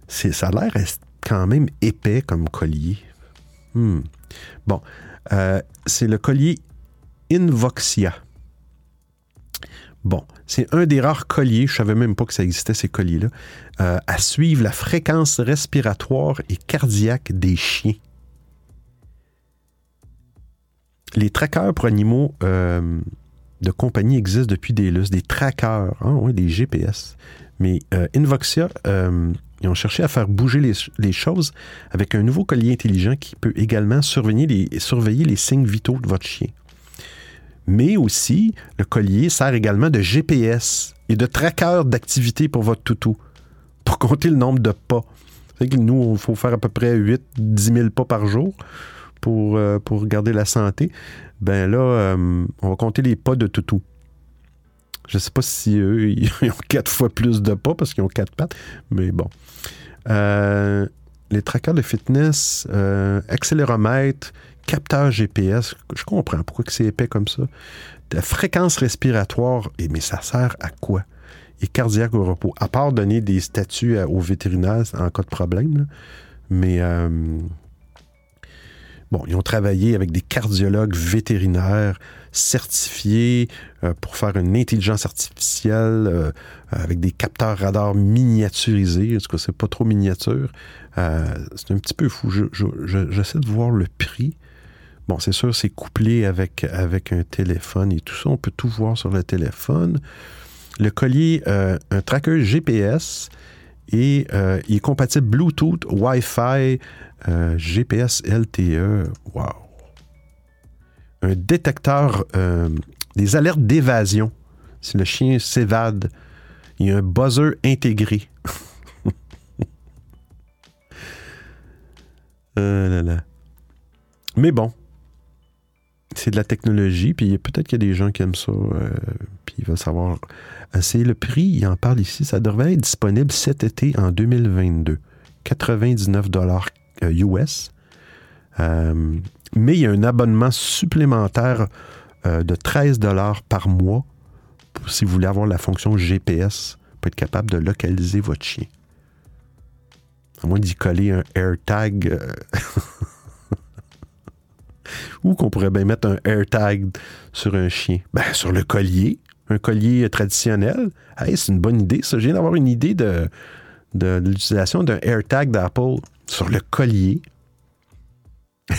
C'est, ça a l'air quand même épais comme collier. Hmm. Bon, euh, c'est le collier Invoxia. Bon, c'est un des rares colliers, je ne savais même pas que ça existait, ces colliers-là, euh, à suivre la fréquence respiratoire et cardiaque des chiens. Les trackers pour animaux euh, de compagnie existent depuis des lustres, des trackers, hein, des GPS. Mais Invoxia ils ont cherché à faire bouger les, choses avec un nouveau collier intelligent qui peut également surveiller les, signes vitaux de votre chien. Mais aussi, le collier sert également de GPS et de tracker d'activité pour votre toutou, pour compter le nombre de pas. C'est que nous, il faut faire à peu près 8-10 000 pas par jour pour, euh, pour garder la santé. Ben là, euh, on va compter les pas de toutou. Je sais pas si eux, ils ont quatre fois plus de pas parce qu'ils ont quatre pattes, mais bon. Euh, les trackers de fitness, euh, accéléromètre, capteur GPS, je comprends pourquoi c'est épais comme ça. La fréquence respiratoire, mais ça sert à quoi? Et cardiaque au repos, à part donner des statuts aux vétérinaires en cas de problème. Mais euh, bon, ils ont travaillé avec des cardiologues vétérinaires certifié euh, pour faire une intelligence artificielle euh, avec des capteurs radars miniaturisés. En tout cas, c'est pas trop miniature. Euh, c'est un petit peu fou. J'essaie de voir le prix. Bon, c'est sûr, c'est couplé avec, avec un téléphone et tout ça. On peut tout voir sur le téléphone. Le collier, un tracker GPS et il est compatible Bluetooth, Wi-Fi, GPS LTE. Wow un détecteur, euh, des alertes d'évasion. Si le chien s'évade, il y a un buzzer intégré. Euh, Mais bon, c'est de la technologie, puis peut-être qu'il y a des gens qui aiment ça, euh, puis ils veulent savoir. C'est le prix, il en parle ici, ça devrait être disponible cet été en 2022. 99 dollars US. Mais il y a un abonnement supplémentaire euh, de 13 dollars par mois si vous voulez avoir la fonction GPS pour être capable de localiser votre chien. À moins d'y coller un AirTag. Euh, ou qu'on pourrait bien mettre un AirTag sur un chien. Ben, sur le collier. Un collier traditionnel. Hey, c'est une bonne idée, ça. Je viens d'avoir une idée de, de l'utilisation d'un AirTag d'Apple sur le collier.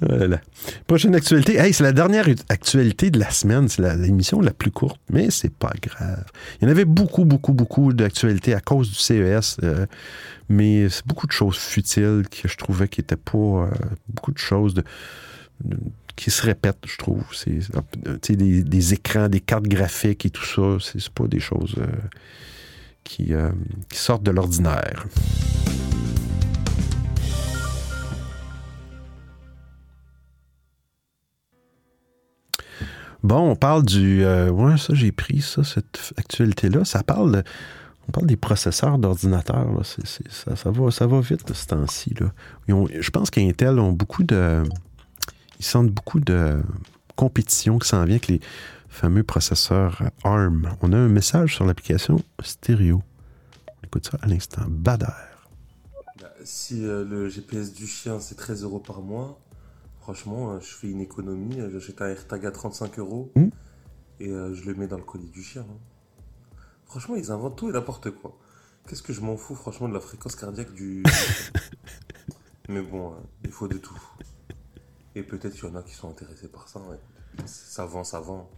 Voilà. Prochaine actualité. Hey, c'est la dernière actualité de la semaine. C'est l'émission la, plus courte, mais c'est pas grave. Il y en avait beaucoup, beaucoup, beaucoup d'actualités à cause du CES, euh, mais c'est beaucoup de choses futiles que je trouvais qui n'étaient pas. Euh, beaucoup de choses de, qui se répètent, je trouve. C'est des, écrans, des cartes graphiques et tout ça. C'est pas des choses euh, qui, qui sortent de l'ordinaire. Bon, on parle du. Euh, ouais, ça, j'ai pris ça, cette actualité-là. Ça parle On parle des processeurs d'ordinateurs. Ça, va, ça va vite de ce temps-ci. Je pense qu'Intel ont beaucoup de. Ils sentent beaucoup de compétition qui s'en vient avec les fameux processeurs ARM. On a un message sur l'application stéréo. On écoute ça à l'instant. Bader. Bah, si euh, le GPS du chien, c'est 13 euros par mois, Franchement, euh, je fais une économie. Euh, j'achète un AirTag à 35 euros hmm. et euh, je le mets dans le colis du chien. Hein. Franchement, ils inventent tout et n'importe quoi. Qu'est-ce que je m'en fous, franchement, de la fréquence cardiaque du. Mais bon, il faut de tout. Peut-être qu'il y en a qui sont intéressés par ça. Ça vend, ça vend.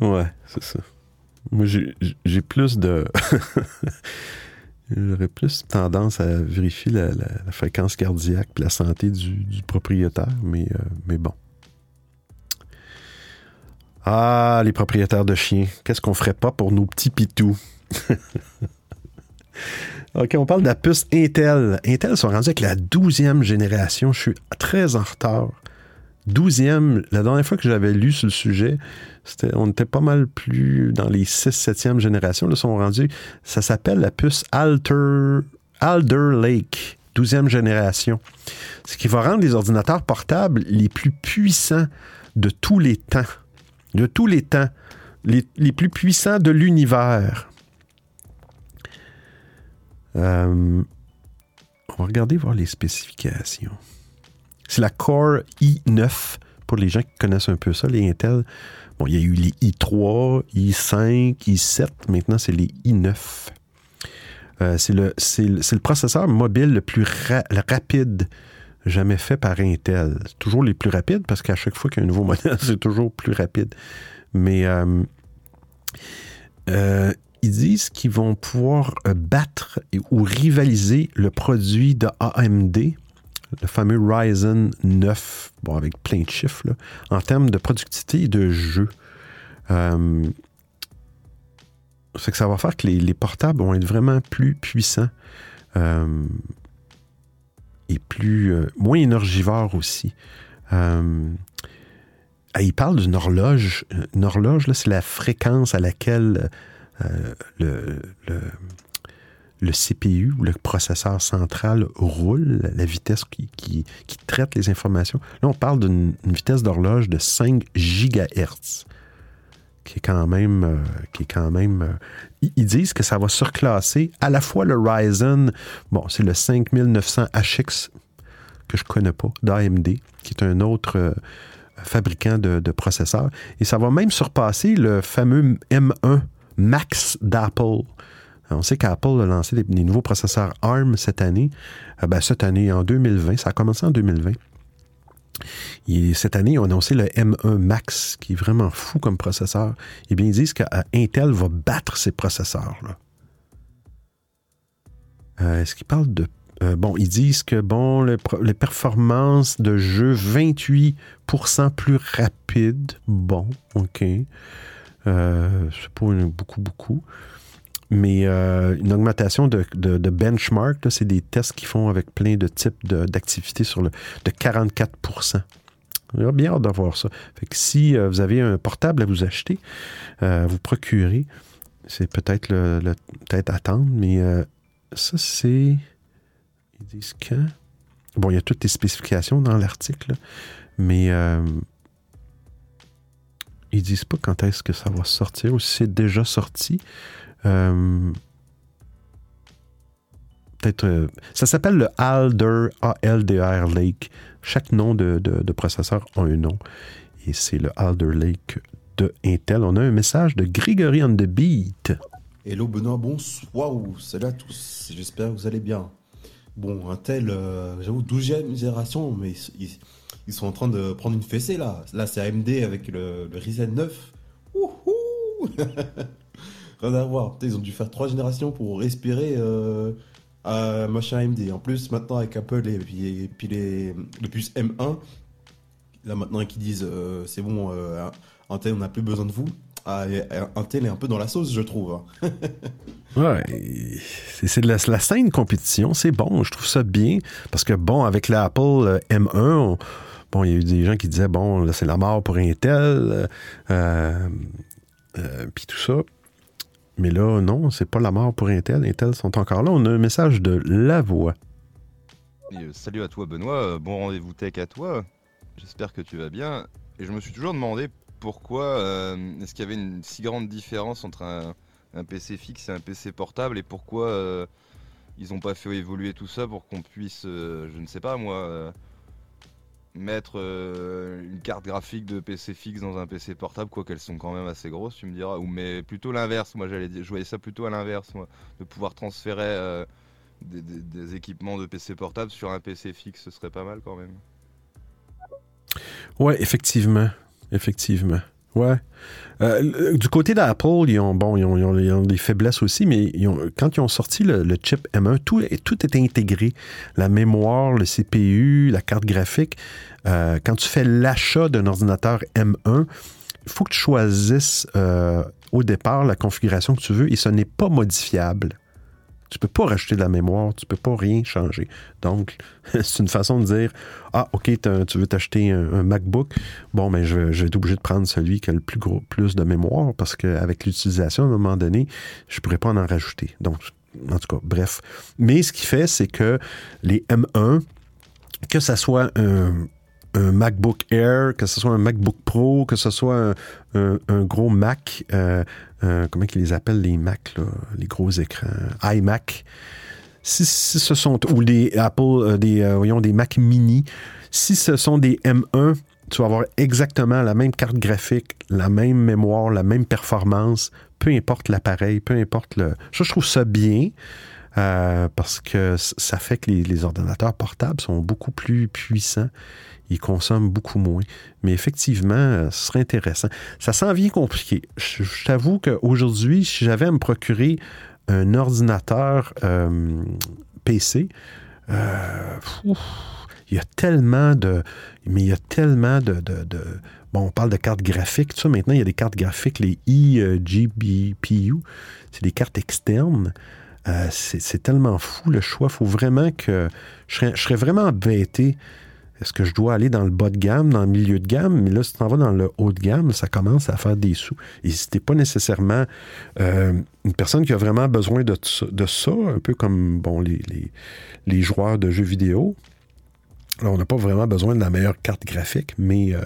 Ouais, c'est ça. Moi, j'ai plus de. J'aurais plus tendance à vérifier la, fréquence cardiaque et la santé du, propriétaire, mais, euh, mais bon. Ah, les propriétaires de chiens, qu'est-ce qu'on ferait pas pour nos petits pitous? OK, on parle de la puce Intel. Intel sont rendus avec la douzième génération. Je suis très en retard. Douzième, la dernière fois que j'avais lu sur le sujet, on était pas mal plus dans les 6 7e générations. Là, sont rendus. Ça s'appelle la puce Alter, Alder Lake, 12e génération. Ce qui va rendre les ordinateurs portables les plus puissants de tous les temps. De tous les temps. Les, plus puissants de l'univers. Euh, on va regarder voir les spécifications. C'est la Core i9 pour les gens qui connaissent un peu ça, les Intel. Bon, il y a eu les i3, i5, i7, maintenant c'est les i9. Euh, c'est le, le, processeur mobile le plus rapide jamais fait par Intel. Toujours les plus rapides parce qu'à chaque fois qu'il y a un nouveau modèle, c'est toujours plus rapide. Mais euh, euh, ils disent qu'ils vont pouvoir battre ou rivaliser le produit de AMD le fameux Ryzen 9, bon, avec plein de chiffres, en termes de productivité et de jeu. Euh, c'est que ça va faire que les, portables vont être vraiment plus puissants euh, et plus euh, moins énergivores aussi. il parle d'une horloge. Une horloge, c'est la fréquence à laquelle le, le CPU ou le processeur central roule, la vitesse qui, traite les informations. Là, on parle d'une vitesse d'horloge de 5 GHz, qui est quand même... Euh, qui est quand même euh, ils disent que ça va surclasser à la fois le Ryzen, bon, c'est le 5900HX que je connais pas, d'AMD, qui est un autre... Euh, fabricant de, de processeurs. Et ça va même surpasser le fameux M1 Max d'Apple. On sait qu'Apple a lancé des, nouveaux processeurs ARM cette année. Euh, ben, cette année, en 2020, ça a commencé en 2020. Et cette année, on a annoncé le M1 Max, qui est vraiment fou comme processeur. Eh bien, ils disent qu'Intel va battre ces processeurs-là. Euh, est-ce qu'ils parlent de... Euh, bon, ils disent que, bon, les performances de jeu 28% plus rapides. Bon, OK. c'est pas beaucoup, beaucoup mais euh, une augmentation de, benchmark, c'est des tests qu'ils font avec plein de types d'activités sur le de 44 J'ai bien hâte d'avoir ça. Fait que si euh, vous avez un portable à vous acheter, euh, vous procurer, c'est peut-être le, peut-être attendre, mais ça c'est. Ils disent quand? Bon, il y a toutes les spécifications dans l'article, mais ils disent pas quand est-ce que ça va sortir ou si c'est déjà sorti. Euh, peut-être. Euh, ça s'appelle le Alder, A-L-D-R Lake. Chaque nom de, processeur a un nom. Et c'est le Alder Lake de Intel. On a un message de Grégory on the Beat. Hello Benoît, bonsoir. Salut à tous. J'espère que vous allez bien. Bon, Intel, euh, j'avoue, 12e génération, mais ils, ils sont en train de prendre une fessée là. Là, c'est AMD avec le, le Ryzen 9. Wouhou Rien à voir. Ils ont dû faire trois générations pour respirer euh, à machin AMD. En plus, maintenant avec Apple et puis, les, les puces M1, là maintenant qui disent euh, c'est bon, euh, Intel, on n'a plus besoin de vous. Ah, Intel est un peu dans la sauce, je trouve. hein. Ouais, c'est de la, la saine compétition, c'est bon, je trouve ça bien, parce que bon, avec l'Apple euh, M1, on- bon, il y a eu des gens qui disaient, bon, là, c'est la mort pour Intel, puis tout ça. Mais là, non, c'est pas la mort pour Intel. Intel sont encore là. On a un message de la voix. Euh, salut à toi Benoît, Euh, bon rendez-vous tech à toi. J'espère que tu vas bien. Et je me suis toujours demandé pourquoi euh, est-ce qu'il y avait une si grande différence entre un, PC fixe et un PC portable et pourquoi ils n'ont pas fait évoluer tout ça pour qu'on puisse, je ne sais pas moi, mettre euh, une carte graphique de PC fixe dans un PC portable, quoi qu'elles sont quand même assez grosses, tu me diras. Ou mais plutôt l'inverse, moi j'allais dire, je voyais ça plutôt à l'inverse, de pouvoir transférer. euh, des, des- des équipements de PC portable sur un PC fixe, ce serait pas mal quand même. Ouais, effectivement. Effectivement. Ouais. Euh, le- du côté d'Apple, ils ont, bon, ils ont, ils ont- des faiblesses aussi, mais quand ils ont sorti le, chip M1, tout, tout était intégré. La mémoire, le CPU, la carte graphique. Euh, quand tu fais l'achat d'un ordinateur M1, il faut que tu choisisses euh, au départ la configuration que tu veux et ce n'est pas modifiable. Tu peux pas rajouter de la mémoire, tu peux pas rien changer. Donc, c'est une façon de dire Ah, OK, tu veux t'acheter un, MacBook. Bon, mais je, vais- je vais être obligé de prendre celui qui a le plus gros plus de mémoire parce qu'avec l'utilisation, à un moment donné, je pourrais pas en rajouter. Donc, en tout cas, bref. Mais ce qui fait, c'est que les M1, que ça soit un, un MacBook Air, que ce soit un MacBook Pro, que ce soit un, gros Mac, euh, euh, comment ils les appellent les Mac, les gros écrans, iMac. Si, ce sont, ou des Apple, euh, des, voyons, des Mac mini, si ce sont des M1, tu vas avoir exactement la même carte graphique, la même mémoire, la même performance, peu importe l'appareil, peu importe le. Ça, je trouve ça bien. Euh, parce que ça fait que les, ordinateurs portables sont beaucoup plus puissants. Ils consomment beaucoup moins. Mais effectivement, euh, ce serait intéressant. Ça s'en vient compliqué. Je, t'avoue qu'aujourd'hui, si j'avais à me procurer un ordinateur euh, PC, il y a tellement de. Mais il y a tellement de. bon, on parle de cartes graphiques, tout ça. Maintenant, il y a des cartes graphiques, les eGPU. C'est des cartes externes. Euh, c'est tellement fou le choix. Faut vraiment que. Je serais, vraiment embêté. Est-ce que je dois aller dans le bas de gamme, dans le milieu de gamme? Mais là, si tu t'en vas dans le haut de gamme, ça commence à faire des sous. Et si t'es pas nécessairement euh, une personne qui a vraiment besoin de, ça- un peu comme bon, les, joueurs de jeux vidéo, alors on n'a pas vraiment besoin de la meilleure carte graphique, mais, euh,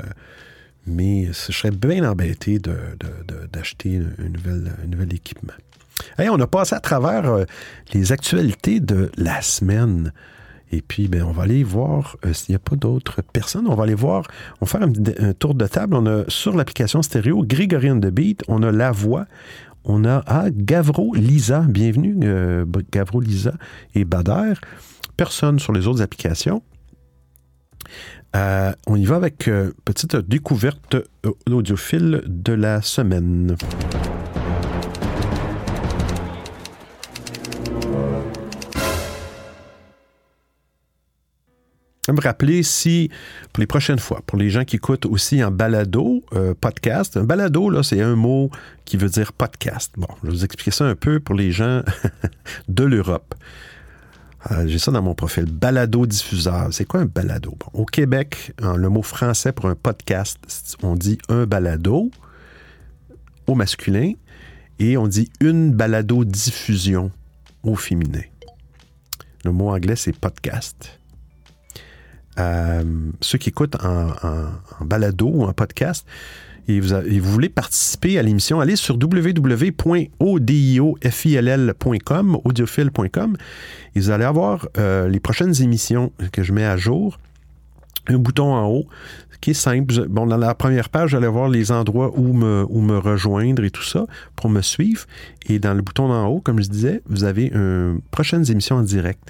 je serais bien embêté d'acheter un nouvel équipement. On a passé à travers euh, les actualités de la semaine. Et puis, ben, on va aller voir euh, s'il n'y a pas d'autres personnes. On va aller voir, on va faire un, tour de table. On a sur l'application stéréo Grégorian de Beat, on a La Voix, on a ah, Gavro Lisa. Bienvenue, euh, Gavro Lisa et Bader. Personne sur les autres applications. On y va avec petite découverte audiophile de la semaine. Vais me rappeler si, pour les prochaines fois, pour les gens qui écoutent aussi en balado, euh, podcast, un balado, là, c'est un mot qui veut dire podcast. Bon, je vais vous expliquer ça un peu pour les gens de l'Europe. Euh, J'ai ça dans mon profil. Balado diffuseur. C'est quoi un balado? Au Québec, le mot français pour un podcast, on dit un balado au masculin et on dit une balado diffusion au féminin. Le mot anglais, c'est podcast. Euh, ceux qui écoutent en, balado ou en podcast, et vous, voulez participer à l'émission, allez sur www.audiofill.com, audiophile.com, et vous allez avoir euh, les prochaines émissions que je mets à jour. Un bouton en haut qui est simple. Bon, dans la première page, vous allez voir les endroits où me, rejoindre et tout ça pour me suivre. Et dans le bouton en haut, comme je disais, vous avez une prochaines émissions en direct.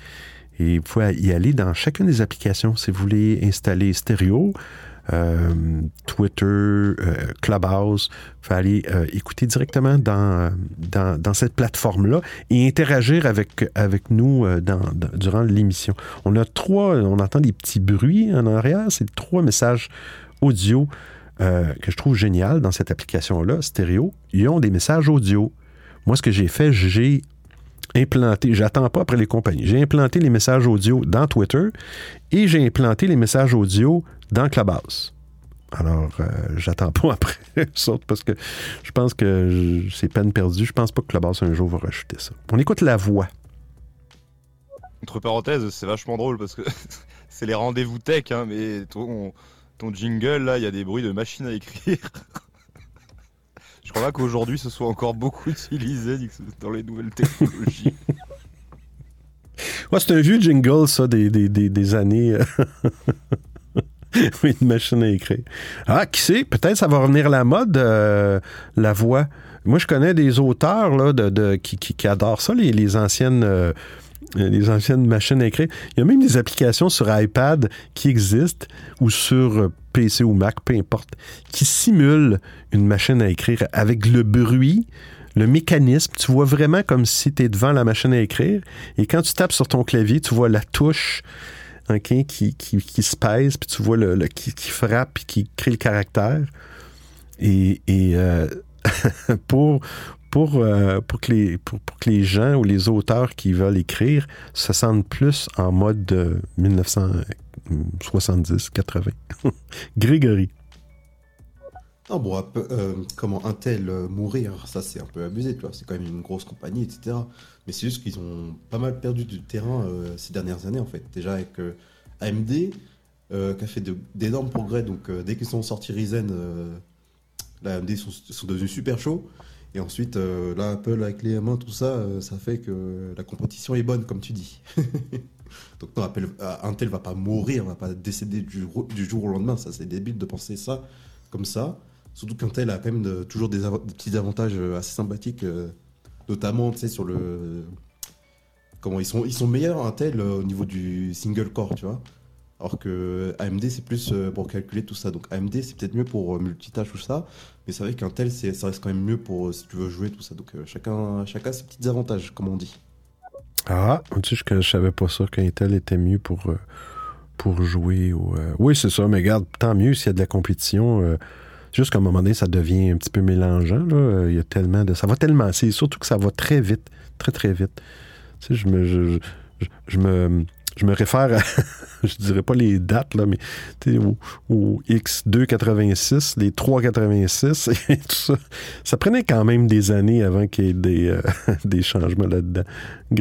Et vous pouvez y aller dans chacune des applications. Si vous voulez installer stéréo, euh, Twitter, euh, Clubhouse, vous pouvez aller euh, écouter directement dans, dans, cette plateforme-là et interagir avec, avec nous durant l'émission. On a trois, on entend des petits bruits en arrière, c'est trois messages audio que je trouve génial dans cette application-là, stéréo. Ils ont des messages audio. Moi, ce que j'ai fait, j'ai implanté, j'attends pas après les compagnies, j'ai implanté les messages audio dans Twitter et j'ai implanté les messages audio dans Clubhouse. Alors, euh, j'attends pas après ça parce que je pense que c'est peine perdue. Je pense pas que Clubhouse un jour va rajouter ça. On écoute la voix. Entre parenthèses, c'est vachement drôle parce que c'est les rendez-vous tech, hein, mais ton, ton jingle là, il y a des bruits de machine à écrire. Je crois pas qu'aujourd'hui ce soit encore beaucoup utilisé dans les nouvelles technologies. C'est un vieux jingle, ça, des, des, des, des années. euh, oui, une machine à écrire. Ah, qui sait, peut-être ça va revenir la mode, euh, la voix. Moi, je connais des auteurs là, de, qui, qui adorent ça, les, les anciennes. euh, les anciennes machines à écrire. Il y a même des applications sur iPad qui existent ou sur euh, PC ou Mac, peu importe, qui simulent une machine à écrire avec le bruit, le mécanisme. Tu vois vraiment comme si tu es devant la machine à écrire. Et quand tu tapes sur ton clavier, tu vois la touche qui, qui, qui se pèse, puis tu vois le, qui, frappe, puis qui crée le caractère. Et, et, euh, pour, pour, euh, pour, que les, pour, que les gens ou les auteurs qui veulent écrire se sentent plus en mode de 1970-80. Grégory. Non, bon, un euh, comment Intel euh, mourir, ça c'est un peu abusé, tu vois. C'est quand même une grosse compagnie, etc. Mais c'est juste qu'ils ont pas mal perdu du terrain ces dernières années, en fait. Déjà avec AMD, qui a fait d'énormes progrès. Donc, dès qu'ils sont sortis Ryzen, là, AMD sont, sont devenus super chauds. Et ensuite, euh, là, Apple avec les M1, tout ça, euh, ça fait que la compétition est bonne, comme tu dis. Donc, non, Apple- euh, Intel va pas mourir, va pas décéder du, jour- au lendemain. Ça, c'est débile de penser ça comme ça. Surtout qu'Intel a quand même toujours des, petits avantages euh, assez sympathiques, euh, notamment, sur le... Comment ils sont, meilleurs, Intel, euh, au niveau du single core, tu vois. Alors que AMD, c'est plus euh, pour calculer tout ça. Donc AMD, c'est peut-être mieux pour euh, multitâche, tout ça. Mais c'est vrai qu'Intel, c'est- ça reste quand même mieux pour euh, si tu veux jouer, tout ça. Donc chacun, chacun a ses petits avantages, comme on dit. Ah, tu sais, je, je savais pas ça qu'Intel était mieux pour, pour jouer. Euh, Oui, c'est ça, mais regarde, tant mieux s'il y a de la compétition. euh, juste qu'à un moment donné, ça devient un petit peu mélangeant. Là. Il y a tellement de. Ça va tellement. C'est surtout que ça va très vite. Très, très vite. Tu sais, je me. Je me je me réfère à, je dirais pas les dates, là, mais au, au X286, les 386 et tout ça. Ça prenait quand même des années avant qu'il y ait des, euh, des changements là-dedans.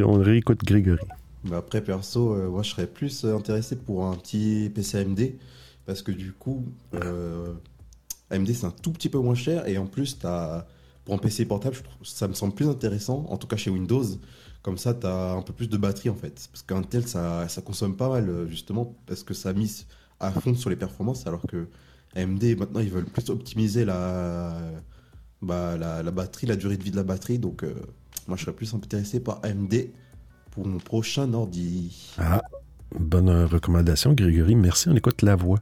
On réécoute Grégory. Mais après, perso, euh, moi, je serais plus euh, intéressé pour un petit PC AMD. Parce que du coup, AMD, c'est un tout petit peu moins cher. Et en plus, pour un PC portable, ça me semble plus intéressant. En tout cas, chez Windows. Comme ça, tu as un peu plus de batterie, en fait. Parce qu'un tel, ça, ça consomme pas mal, euh, justement, parce que ça mise à fond sur les performances. Alors que AMD, maintenant, ils veulent plus optimiser la, bah, la, la batterie, la durée de vie de la batterie. Donc, euh, moi, je serais plus intéressé par AMD pour mon prochain ordi. Ah, bonne euh, recommandation, Grégory. Merci, on écoute la voix.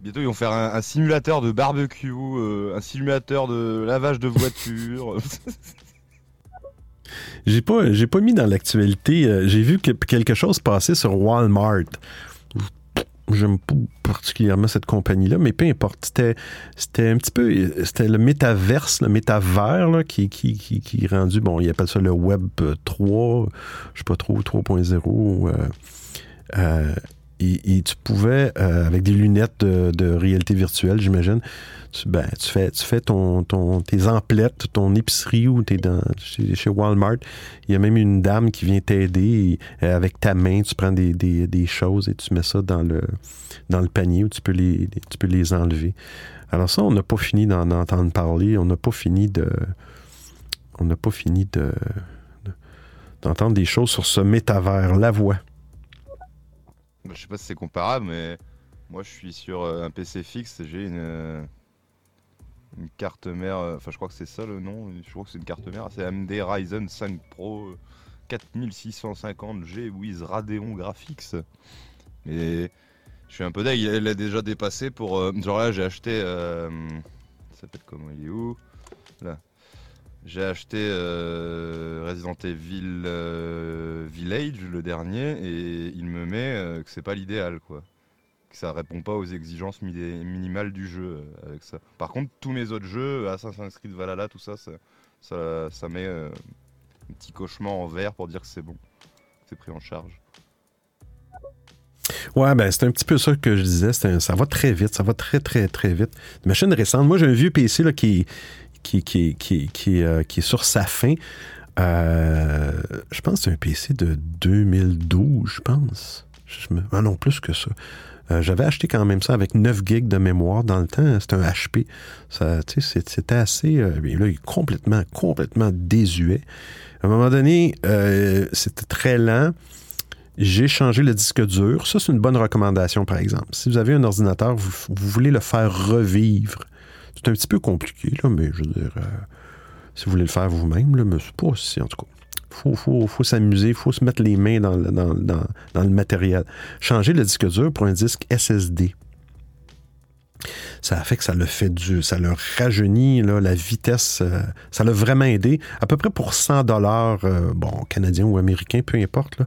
Bientôt, ils vont faire un, un simulateur de barbecue, euh, un simulateur de lavage de voiture. J'ai pas, j'ai pas mis dans l'actualité. euh, j'ai vu que quelque chose passer sur Walmart. J'aime pas particulièrement cette compagnie-là, mais peu importe. C'était, c'était un petit peu. C'était le métaverse, le métavers, là, qui, qui, qui, est rendu. Bon, ils appellent ça le Web 3, je sais pas trop, 3.0. euh, euh, et, tu pouvais, euh, avec des lunettes de, réalité virtuelle, j'imagine, tu, ben, tu fais, tu fais ton, ton, tes emplettes, ton épicerie ou t'es dans, chez, Walmart. Il y a même une dame qui vient t'aider euh, avec ta main, tu prends des, des, des choses et tu mets ça dans le, dans le panier où tu peux les, tu peux les enlever. Alors ça, on n'a pas fini d'en entendre parler. On n'a pas fini de... On n'a pas fini de- d'entendre des choses sur ce métavers, la voix. Je sais pas si c'est comparable, mais moi je suis sur euh, un PC fixe, j'ai une, euh, une carte mère, euh, enfin je crois que c'est ça le nom, je crois que c'est une carte mère, c'est AMD Ryzen 5 Pro euh, 4650G with Radeon Graphics. Mais je suis un peu deg, il l'a déjà dépassé pour. genre là, j'ai acheté. euh, ça s'appelle comment Il est où? J'ai acheté euh, Resident Evil euh, Village, le dernier, et il me met euh, que c'est pas l'idéal, quoi. Que ça répond pas aux exigences mi- minimales du jeu euh, avec ça. Par contre, tous mes autres jeux, Assassin's Creed Valhalla, tout ça, ça, met un petit cochement en vert pour dire que c'est bon, c'est pris en charge. Ouais, ben c'est un petit peu ça que je disais. ça va très vite, ça va très, très, très vite. Une machine récente. Moi, j'ai un vieux PC là, qui, euh, qui est sur sa fin. Euh, je pense que c'est un PC de 2012, je pense. Je me- Ah non, plus que ça. Euh, J'avais acheté quand même ça avec 9 gigs de mémoire dans le temps. C'était un HP. C'était assez. là, il est complètement, complètement désuet. À un moment donné, c'était très lent. J'ai changé le disque dur. Ça, c'est une bonne recommandation, par exemple. Si vous avez un ordinateur, vous voulez le faire revivre. C'est un petit peu compliqué, là, mais je veux dire, euh, si vous voulez le faire vous-même, là, mais c'est pas si, en tout cas. Faut, faut, faut s'amuser, faut se mettre les mains dans le, dans le matériel. Changer le disque dur pour un disque SSD. Ça a fait que ça le fait du, ça le rajeunit là, la vitesse. euh, ça l'a vraiment aidé. À peu près pour 100 dollars, bon, canadiens ou américains, peu importe.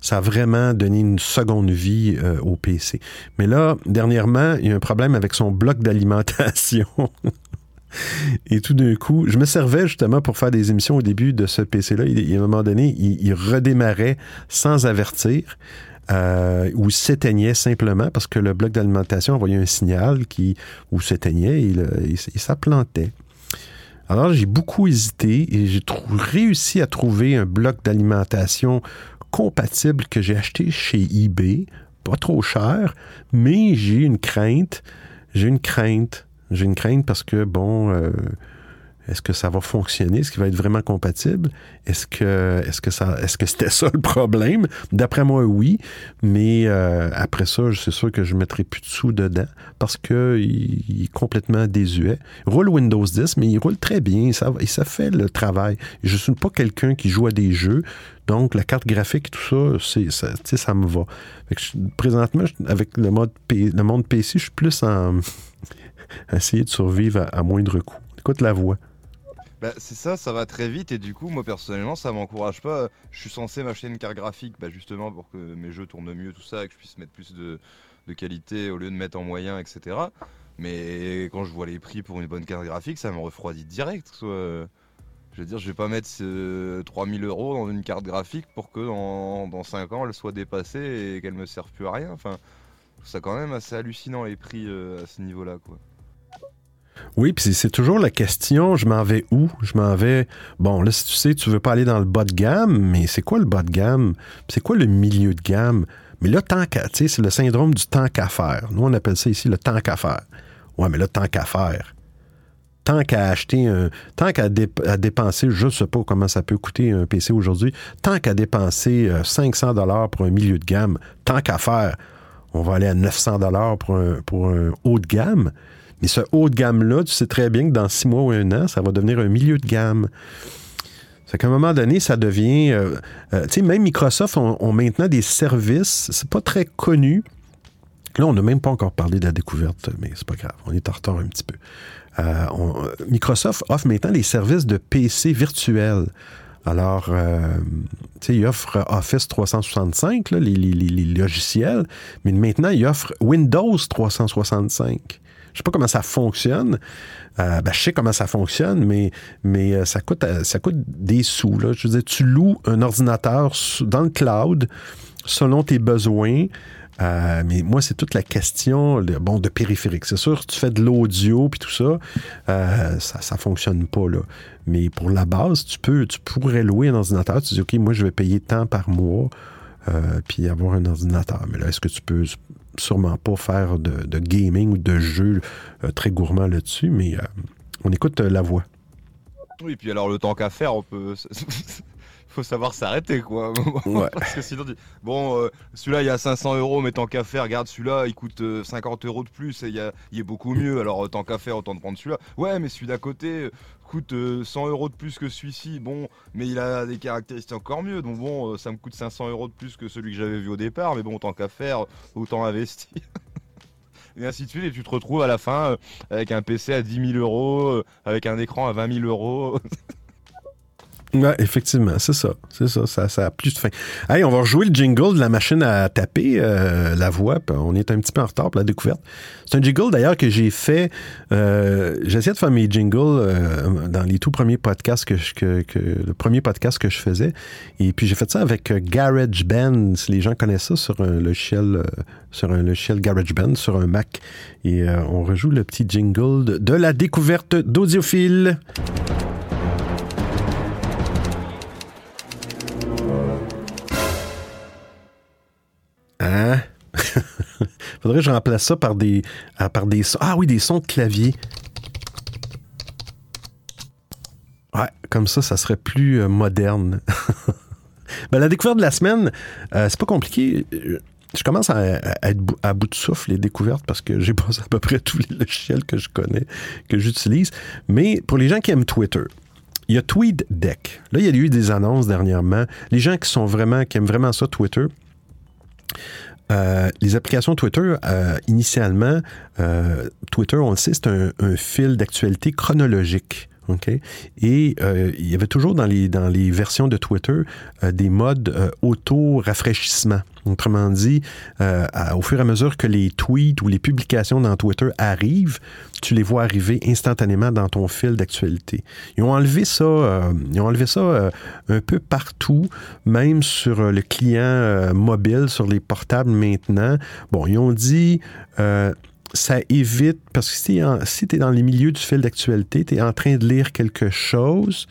ça a vraiment donné une seconde vie euh, au PC. Mais là, dernièrement, il y a un problème avec son bloc d'alimentation. Et tout d'un coup, je me servais justement pour faire des émissions au début de ce PC-là. Il, à un moment donné, il redémarrait sans avertir. Euh, ou s'éteignait simplement parce que le bloc d'alimentation envoyait un signal qui ou s'éteignait et, ça plantait. Alors j'ai beaucoup hésité et j'ai réussi à trouver un bloc d'alimentation compatible que j'ai acheté chez eBay, pas trop cher, mais j'ai une crainte, j'ai une crainte, j'ai une crainte parce que bon, euh, est-ce que ça va fonctionner, est-ce qu'il va être vraiment compatible, est-ce que, est-ce que ça, est-ce que c'était ça le problème? D'après moi, oui, mais euh, après ça, c'est sûr que je mettrai plus de sous dedans parce que il, il est complètement désuet. Il roule Windows 10, mais il roule très bien, ça, et ça fait le travail. Je ne suis pas quelqu'un qui joue à des jeux, donc la carte graphique tout ça, ça, ça me va. Présentement, avec le, mode P- le monde PC, je suis plus en essayer de survivre à, à moindre coût. Écoute la voix. Bah, c'est ça, ça va très vite et du coup, moi personnellement, ça m'encourage pas. Je suis censé m'acheter une carte graphique, bah, justement pour que mes jeux tournent mieux, tout ça, et que je puisse mettre plus de, qualité au lieu de mettre en moyen, etc. Mais quand je vois les prix pour une bonne carte graphique, ça me refroidit direct. Je veux dire, je vais pas mettre euh, 3000 euros dans une carte graphique pour que dans, dans 5 ans elle soit dépassée et qu'elle me serve plus à rien. Ça quand même assez hallucinant les prix euh, à ce niveau-là. Oui, puis c'est- toujours la question, je m'en vais où? Je m'en vais... Bon, là, si tu sais, tu veux pas aller dans le bas de gamme, mais c'est quoi le bas de gamme? C'est quoi le milieu de gamme? Mais là, tant qu'à... Tu c'est le syndrome du tant qu'à faire. Nous, on appelle ça ici le tant qu'à faire. Ouais, mais là, tant qu'à faire. Tant qu'à acheter un... Tant qu'à dépenser, je sais pas comment ça peut coûter un PC aujourd'hui, tant qu'à dépenser euh, 500 dollars pour un milieu de gamme, tant qu'à faire, on va aller à 900 dollars pour un, pour un haut de gamme? Mais ce haut de gamme-là, tu sais très bien que dans six mois ou un an, ça va devenir un milieu de gamme. C'est qu'à un moment donné, ça devient. euh, euh, tu sais, même Microsoft ont, maintenant des services, c'est pas très connu. Là, on n'a même pas encore parlé de la découverte, mais c'est pas grave, on est en retard un petit peu. Euh, Microsoft offre maintenant les services de PC virtuels. Alors, tu sais, il offre Office 365, là, les, les- les- les logiciels, mais maintenant, il offre Windows 365. Je sais pas comment ça fonctionne. Euh, ben, je sais comment ça fonctionne, mais, mais euh, ça, coûte, euh, ça coûte des sous. Là. Je veux dire, tu loues un ordinateur dans le cloud selon tes besoins. Mais moi, c'est toute la question bon, de périphérique. C'est sûr, tu fais de l'audio puis tout ça, ça ça fonctionne pas. Là. Mais pour la base, tu peux, tu pourrais louer un ordinateur. Tu dis, OK, moi, je vais payer tant par mois, euh, puis avoir un ordinateur. Mais là, est-ce que tu peux sûrement pas faire de, de gaming ou de jeux euh, très gourmands là-dessus, mais euh, on écoute euh, la voix. Oui, puis alors le temps qu'à faire, on peut. faut savoir s'arrêter, quoi. Ouais. Parce que sinon, bon, euh, celui-là, il y a 500 euros, mais tant qu'à faire, regarde, celui-là, il coûte euh, 50 euros de plus et il, y a- il est beaucoup mieux. Alors, tant qu'à faire, autant de prendre celui-là. Ouais, mais celui d'à côté coûte euh, 100 euros de plus que celui-ci. Bon, mais il a des caractéristiques encore mieux. Donc, bon, euh, ça me coûte 500 euros de plus que celui que j'avais vu au départ. Mais bon, tant qu'à faire, autant investir. Et ainsi de suite, et tu te retrouves à la fin euh, avec un PC à 10 000 euros, euh, avec un écran à 20 000 euros. Ouais, effectivement, c'est ça. C'est ça, ça, ça a plus de fin. Hey, on va rejouer le jingle de la machine à taper, euh, la voix. On est un petit peu en retard pour la découverte. C'est un jingle d'ailleurs que j'ai fait. Euh, J'essayais de faire mes jingles euh, dans les tout premiers podcasts que, je- le premier podcast que je faisais. Et puis j'ai fait ça avec euh, GarageBand. Si les gens connaissent ça sur un logiciel, sur un logiciel GarageBand, sur un Mac. Et on rejoue le petit jingle de la découverte d'audiophile. Hein? Faudrait que je remplace ça par des, ah, par des sons. Ah oui, des sons de clavier. Ouais, comme ça, ça serait plus euh, moderne. Ben, la découverte de la semaine, euh, c'est pas compliqué. Je commence à, être à bout de souffle les découvertes parce que j'ai passé à peu près tous les logiciels que je connais, que j'utilise. Mais pour les gens qui aiment Twitter, il y a TweetDeck. Là, il y a eu des annonces dernièrement. Les gens qui sont vraiment, qui aiment vraiment ça, Twitter, euh, les applications Twitter, euh, initialement, euh, Twitter, on le sait, c'est un, un fil d'actualité chronologique. OK? Et euh, il y avait toujours dans les, dans les versions de Twitter euh, des modes euh, auto-rafraîchissement. Autrement dit, au fur et à mesure que les tweets ou les publications dans Twitter arrivent, tu les vois arriver instantanément dans ton fil d'actualité. Ils ont enlevé ça, ils ont enlevé ça un peu partout, même sur le client mobile, sur les portables maintenant. Bon, ils ont dit ça évite, parce que si, tu es dans les milieux du fil d'actualité, tu es en train de lire quelque chose,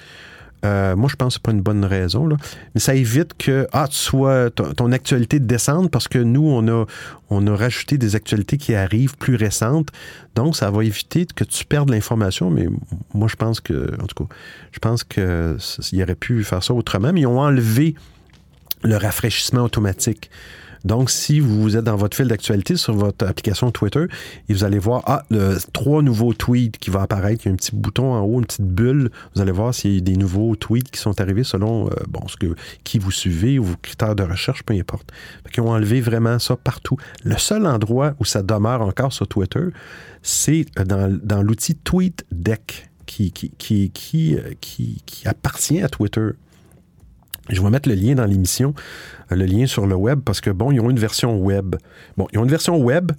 euh, moi, je pense que c'est pas une bonne raison, mais ça évite que ah, tu sois, ton, actualité descende parce que nous, on a, on a rajouté des actualités qui arrivent plus récentes. Donc, ça va éviter que tu perdes l'information. Mais moi, je pense que, en tout cas, je pense que c- il aurait pu faire ça autrement. Mais ils ont enlevé le rafraîchissement automatique. Donc, si vous êtes dans votre fil d'actualité sur votre application Twitter et vous allez voir ah, trois nouveaux tweets qui vont apparaître, il y a un petit bouton en haut, une petite bulle, vous allez voir s'il y a des nouveaux tweets qui sont arrivés selon euh, bon, ce que, qui vous suivez ou vos critères de recherche, peu importe. Qu'ils ont enlevé vraiment ça partout. Le seul endroit où ça demeure encore sur Twitter, c'est dans, dans l'outil TweetDeck euh, qui, qui appartient à Twitter. Je vais mettre le lien dans l'émission, euh, le lien sur le web, parce que, bon, ils ont une version web. Bon, ils ont une version web,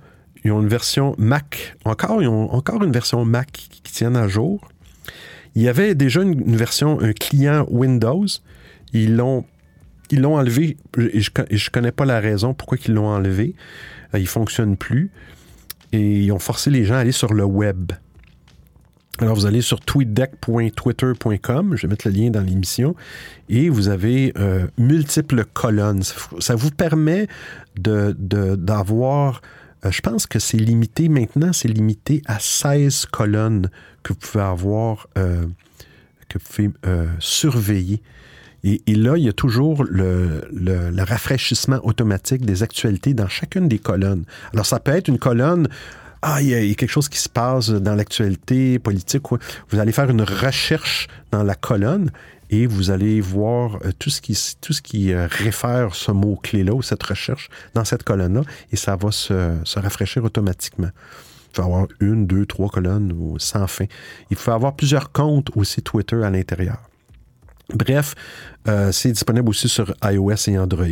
ils ont une version Mac. Encore, ils ont encore une version Mac qui, qui tiennent à jour. Il y avait déjà une, une version, un client Windows. Ils l'ont ils l'ont enlevé et je ne connais pas la raison pourquoi ils l'ont enlevé. Euh, il ne fonctionne plus. Et ils ont forcé les gens à aller sur le web. Alors, vous allez sur tweetdeck.twitter.com, je vais mettre le lien dans l'émission, et vous avez euh, multiples colonnes. Ça vous permet de- de- d'avoir, euh, je pense que c'est limité maintenant, c'est limité à 16 colonnes que vous pouvez avoir, euh, que vous pouvez surveiller. Et, là, il y a toujours le rafraîchissement automatique des actualités dans chacune des colonnes. Alors, ça peut être une colonne ah, il y, a, quelque chose qui se passe dans l'actualité politique. Vous allez faire une recherche dans la colonne et vous allez voir euh, tout ce qui, euh, réfère ce mot-clé-là ou cette recherche dans cette colonne-là et ça va se, rafraîchir automatiquement. Il faut avoir une, deux, trois colonnes ou sans fin. Il faut avoir plusieurs comptes aussi Twitter à l'intérieur. Bref, euh, c'est disponible aussi sur iOS et Android.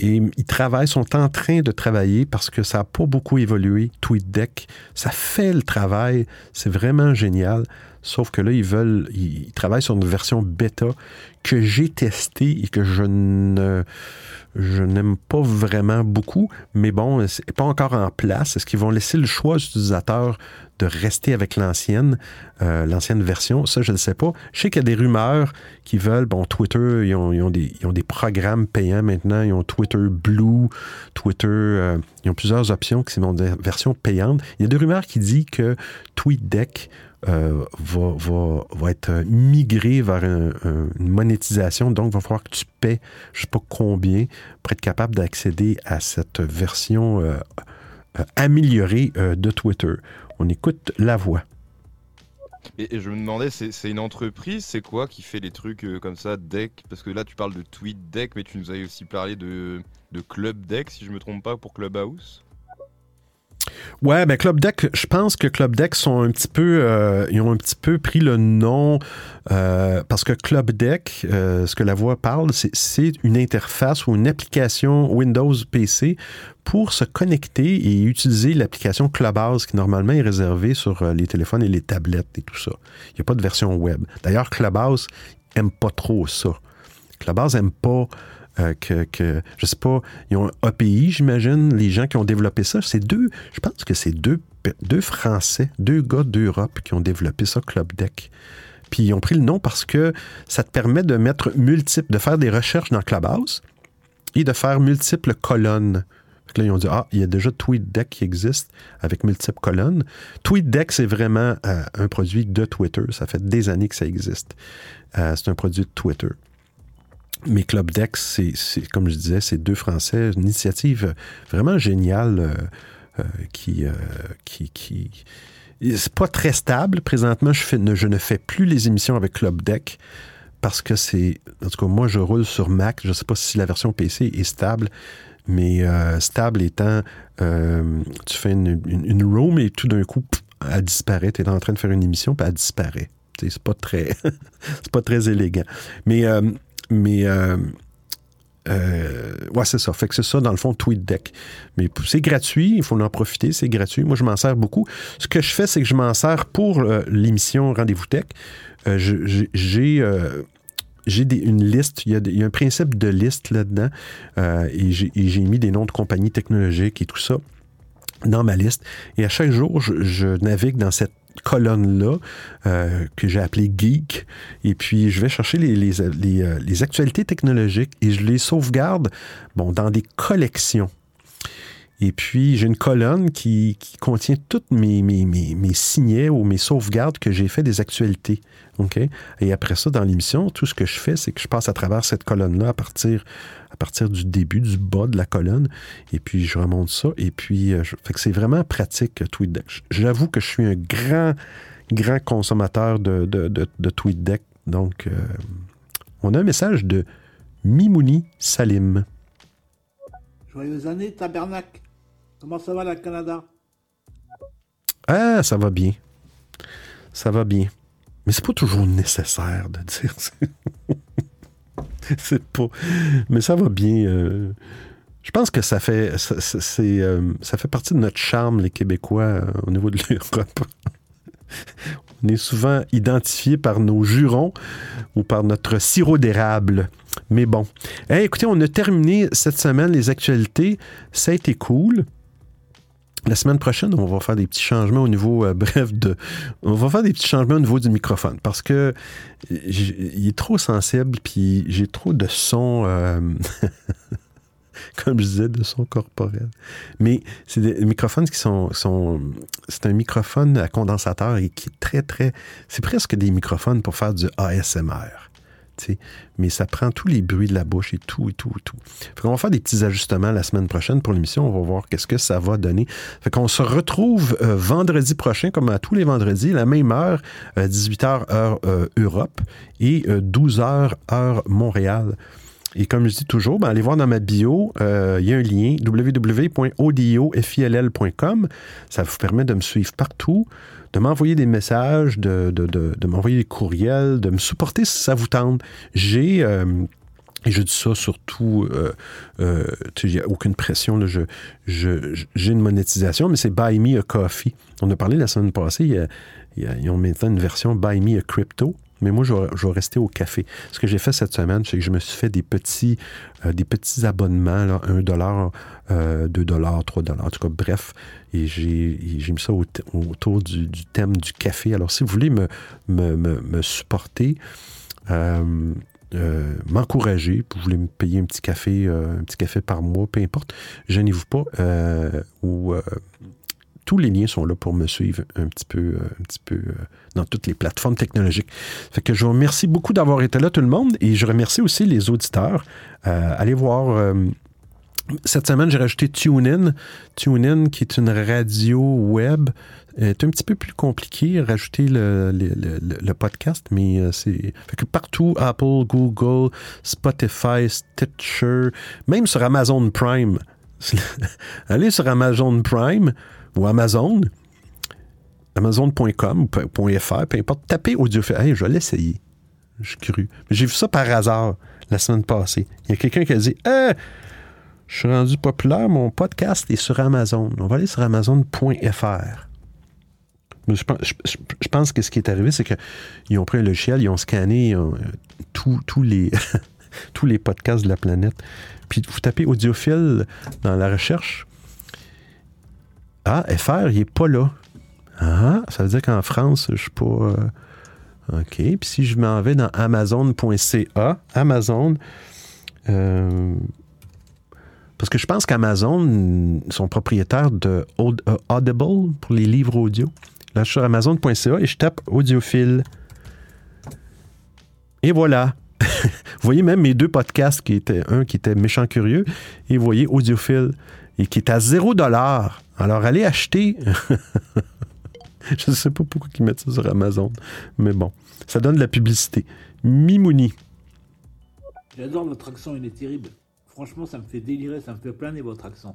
Et ils travaillent, sont en train de travailler parce que ça n'a pas beaucoup évolué. TweetDeck, ça fait le travail, c'est vraiment génial. Sauf que là, ils veulent, ils, ils travaillent sur une version bêta que j'ai testée et que je ne, je n'aime pas vraiment beaucoup. Mais bon, c'est pas encore en place. Est-ce qu'ils vont laisser le choix aux utilisateurs de rester avec l'ancienne, euh, l'ancienne version? Ça, je ne sais pas. Je sais qu'il y a des rumeurs qui veulent, bon, Twitter, ils ont, des programmes payants maintenant. Ils ont Twitter Blue, Twitter, euh, ils ont plusieurs options qui sont des versions payantes. Il y a des rumeurs qui disent que TweetDeck euh, va, va, va, être migré vers un, un, une monétisation. Donc, il va falloir que tu paies je ne sais pas combien pour être capable d'accéder à cette version euh, euh, améliorée euh, de Twitter. On écoute la voix. Et, je me demandais, c'est une entreprise, c'est quoi qui fait les trucs euh, comme ça, Deck? Parce que là, tu parles de Tweet Deck, mais tu nous avais aussi parlé de, de Club Deck, si je me trompe pas, pour Clubhouse. Ouais, ben Club Deck, je pense que Club Deck sont un petit peu, euh, ils ont un petit peu pris le nom euh, parce que Club Deck, euh, ce que la voix parle, c'est une interface ou une application Windows PC pour se connecter et utiliser l'application Clubhouse qui normalement est réservée sur les téléphones et les tablettes et tout ça. Il n'y a pas de version web. D'ailleurs, Clubhouse aime pas trop ça. Clubhouse aime pas euh, que, je sais pas, ils ont un API, j'imagine, les gens qui ont développé ça. C'est deux, je pense que c'est deux, deux Français, deux gars d'Europe qui ont développé ça, Club Deck. Puis ils ont pris le nom parce que ça te permet de mettre multiples, de faire des recherches dans Clubhouse et de faire multiples colonnes. Là, ils ont dit, ah, il y a déjà TweetDeck qui existe avec multiples colonnes. TweetDeck, c'est vraiment euh, un produit de Twitter. Ça fait des années que ça existe. Euh, c'est un produit de Twitter. Mais Club Deck, c'est, comme je disais, c'est deux Français, une initiative vraiment géniale euh, euh, qui, euh, qui, qui c'est pas très stable. Présentement, je, fais, ne, je ne fais plus les émissions avec Club Deck parce que c'est, en tout cas, moi, je roule sur Mac. Je ne sais pas si la version PC est stable, mais euh, stable étant, euh, tu fais une, une, room et tout d'un coup, elle disparaît. Tu es en train de faire une émission, puis elle disparaît. C'est pas très, c'est pas très élégant. Mais mais euh, euh, ouais, c'est ça. Fait que c'est ça, dans le fond, TweetDeck. Mais c'est gratuit, il faut en profiter, c'est gratuit. Moi, je m'en sers beaucoup. Ce que je fais, c'est que je m'en sers pour euh, l'émission Rendez-vous Tech. J'ai une liste, il y, a, un principe de liste là-dedans, et j'ai mis des noms de compagnies technologiques et tout ça dans ma liste. Et à chaque jour, je navigue dans cette colonne-là euh, que j'ai appelée Geek. Et puis, je vais chercher les, euh, actualités technologiques et je les sauvegarde dans des collections. Et puis, j'ai une colonne qui, qui contient toutes mes, mes, mes, signets ou mes sauvegardes que j'ai fait des actualités. OK? Et après ça, dans l'émission, tout ce que je fais, c'est que je passe à travers cette colonne-là à partir, à partir du début, du bas de la colonne. Et puis, je remonte ça. Et puis, je, fait que c'est vraiment pratique, TweetDeck. J'avoue que je suis un grand, grand consommateur de, de, de, de TweetDeck. Donc, euh, on a un message de Mimouni Salim. Joyeuses années, tabernacle. Comment ça va, le Canada? Ah, ça va bien. Ça va bien. Mais c'est pas toujours nécessaire de dire ça. c'est pas. Mais ça va bien. Euh... Je pense que ça fait, euh, ça fait partie de notre charme, les Québécois, euh, au niveau de l'Europe. On est souvent identifiés par nos jurons ou par notre sirop d'érable. Mais bon. Écoutez, on a terminé cette semaine les actualités. Ça a été cool. La semaine prochaine, on va faire des petits changements au niveau, euh, bref, de, on va faire des petits changements au niveau du microphone parce que il est trop sensible puis j'ai trop de sons, euh, comme je disais, de sons corporels. Mais c'est des microphones qui sont, sont c'est un microphone à condensateur et qui est très très, c'est presque des microphones pour faire du ASMR. Mais ça prend tous les bruits de la bouche et tout, et tout, et tout. Fait qu'on va faire des petits ajustements la semaine prochaine pour l'émission. On va voir qu'est-ce que ça va donner. Fait qu'on se retrouve euh, vendredi prochain, comme à tous les vendredis, la même heure, euh, 18h heure euh, Europe et 12h heure Montréal. Et comme je dis toujours, ben, allez voir dans ma bio, il euh, y a un lien www.audiofil.com. Ça vous permet de me suivre partout, de m'envoyer des messages, de, de, de, m'envoyer des courriels, de me supporter si ça vous tente. J'ai. Euh, et je dis ça surtout, euh, euh, il n'y a aucune pression. Là, je, je, j'ai une monétisation, mais c'est Buy Me a Coffee. On a parlé la semaine passée, il y a, ils ont maintenant une version Buy Me a Crypto. Mais moi, je vais, rester au café. Ce que j'ai fait cette semaine, c'est que je me suis fait des petits, euh, des petits abonnements, là, 1 dollar, euh, 2 dollars, 3 dollars, en tout cas, bref. Et j'ai mis ça au, autour du, thème du café. Alors, si vous voulez me, me, me, supporter, euh, euh, m'encourager, vous voulez me payer un petit café, euh, un petit café par mois, peu importe, gênez-vous pas. Euh, ou tous les liens sont là pour me suivre un petit peu, euh, un petit peu euh, dans toutes les plateformes technologiques. Fait que je vous remercie beaucoup d'avoir été là, tout le monde, et je remercie aussi les auditeurs. Euh, allez voir. cette semaine, j'ai rajouté TuneIn. TuneIn, qui est une radio web, est un petit peu plus compliqué rajouter le, le- podcast, mais c'est. Fait que partout, Apple, Google, Spotify, Stitcher, même sur Amazon Prime. Allez sur Amazon Prime ou Amazon, amazon.com ou .fr, peu importe, tapez audiophile. Hey, je vais l'essayer. Je cru. J'ai vu ça par hasard la semaine passée. Il y a quelqu'un qui a dit Hey, je suis rendu populaire, mon podcast est sur Amazon. On va aller sur amazon.fr. Je pense, que ce qui est arrivé, c'est qu'ils ont pris un logiciel, ils ont scanné euh, tous les, tous les podcasts de la planète. Puis vous tapez audiophile dans la recherche. Ah, FR, il n'est pas là. Ah, ça veut dire qu'en France, je suis pas. euh, OK. Puis si je m'en vais dans amazon.ca, Amazon. euh, parce que je pense qu'Amazon sont propriétaires de euh, Audible pour les livres audio. Là, je suis sur amazon.ca et je tape audiophile. Et voilà. vous voyez même mes deux podcasts, qui étaient un qui était méchant curieux, et vous voyez audiophile, et qui est à 0 dollar. Alors allez acheter. je ne sais pas pourquoi ils mettent ça sur Amazon, mais bon, ça donne de la publicité. Mimouni. J'adore votre accent, il est terrible. Franchement, ça me fait délirer, ça me fait planer votre accent.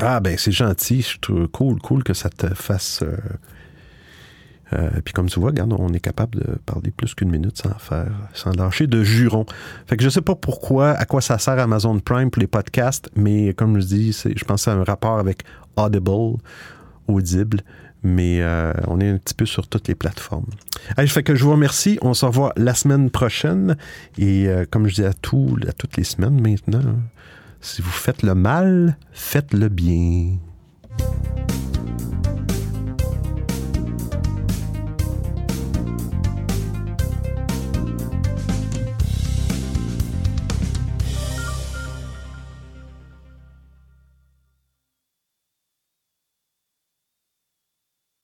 Ah ben c'est gentil, je trouve cool, cool que ça te fasse. euh, euh, puis comme tu vois, regarde, on est capable de parler plus qu'une minute sans faire, sans lâcher de jurons. Fait que je sais pas pourquoi, à quoi ça sert Amazon Prime pour les podcasts, mais comme je dis, je pense c'est un rapport avec Audible, Audible, mais euh, on est un petit peu sur toutes les plateformes. Allez, fait que je vous remercie. On se revoit la semaine prochaine. Et euh, comme je dis à, tout, à toutes les semaines maintenant, si vous faites le mal, faites le bien.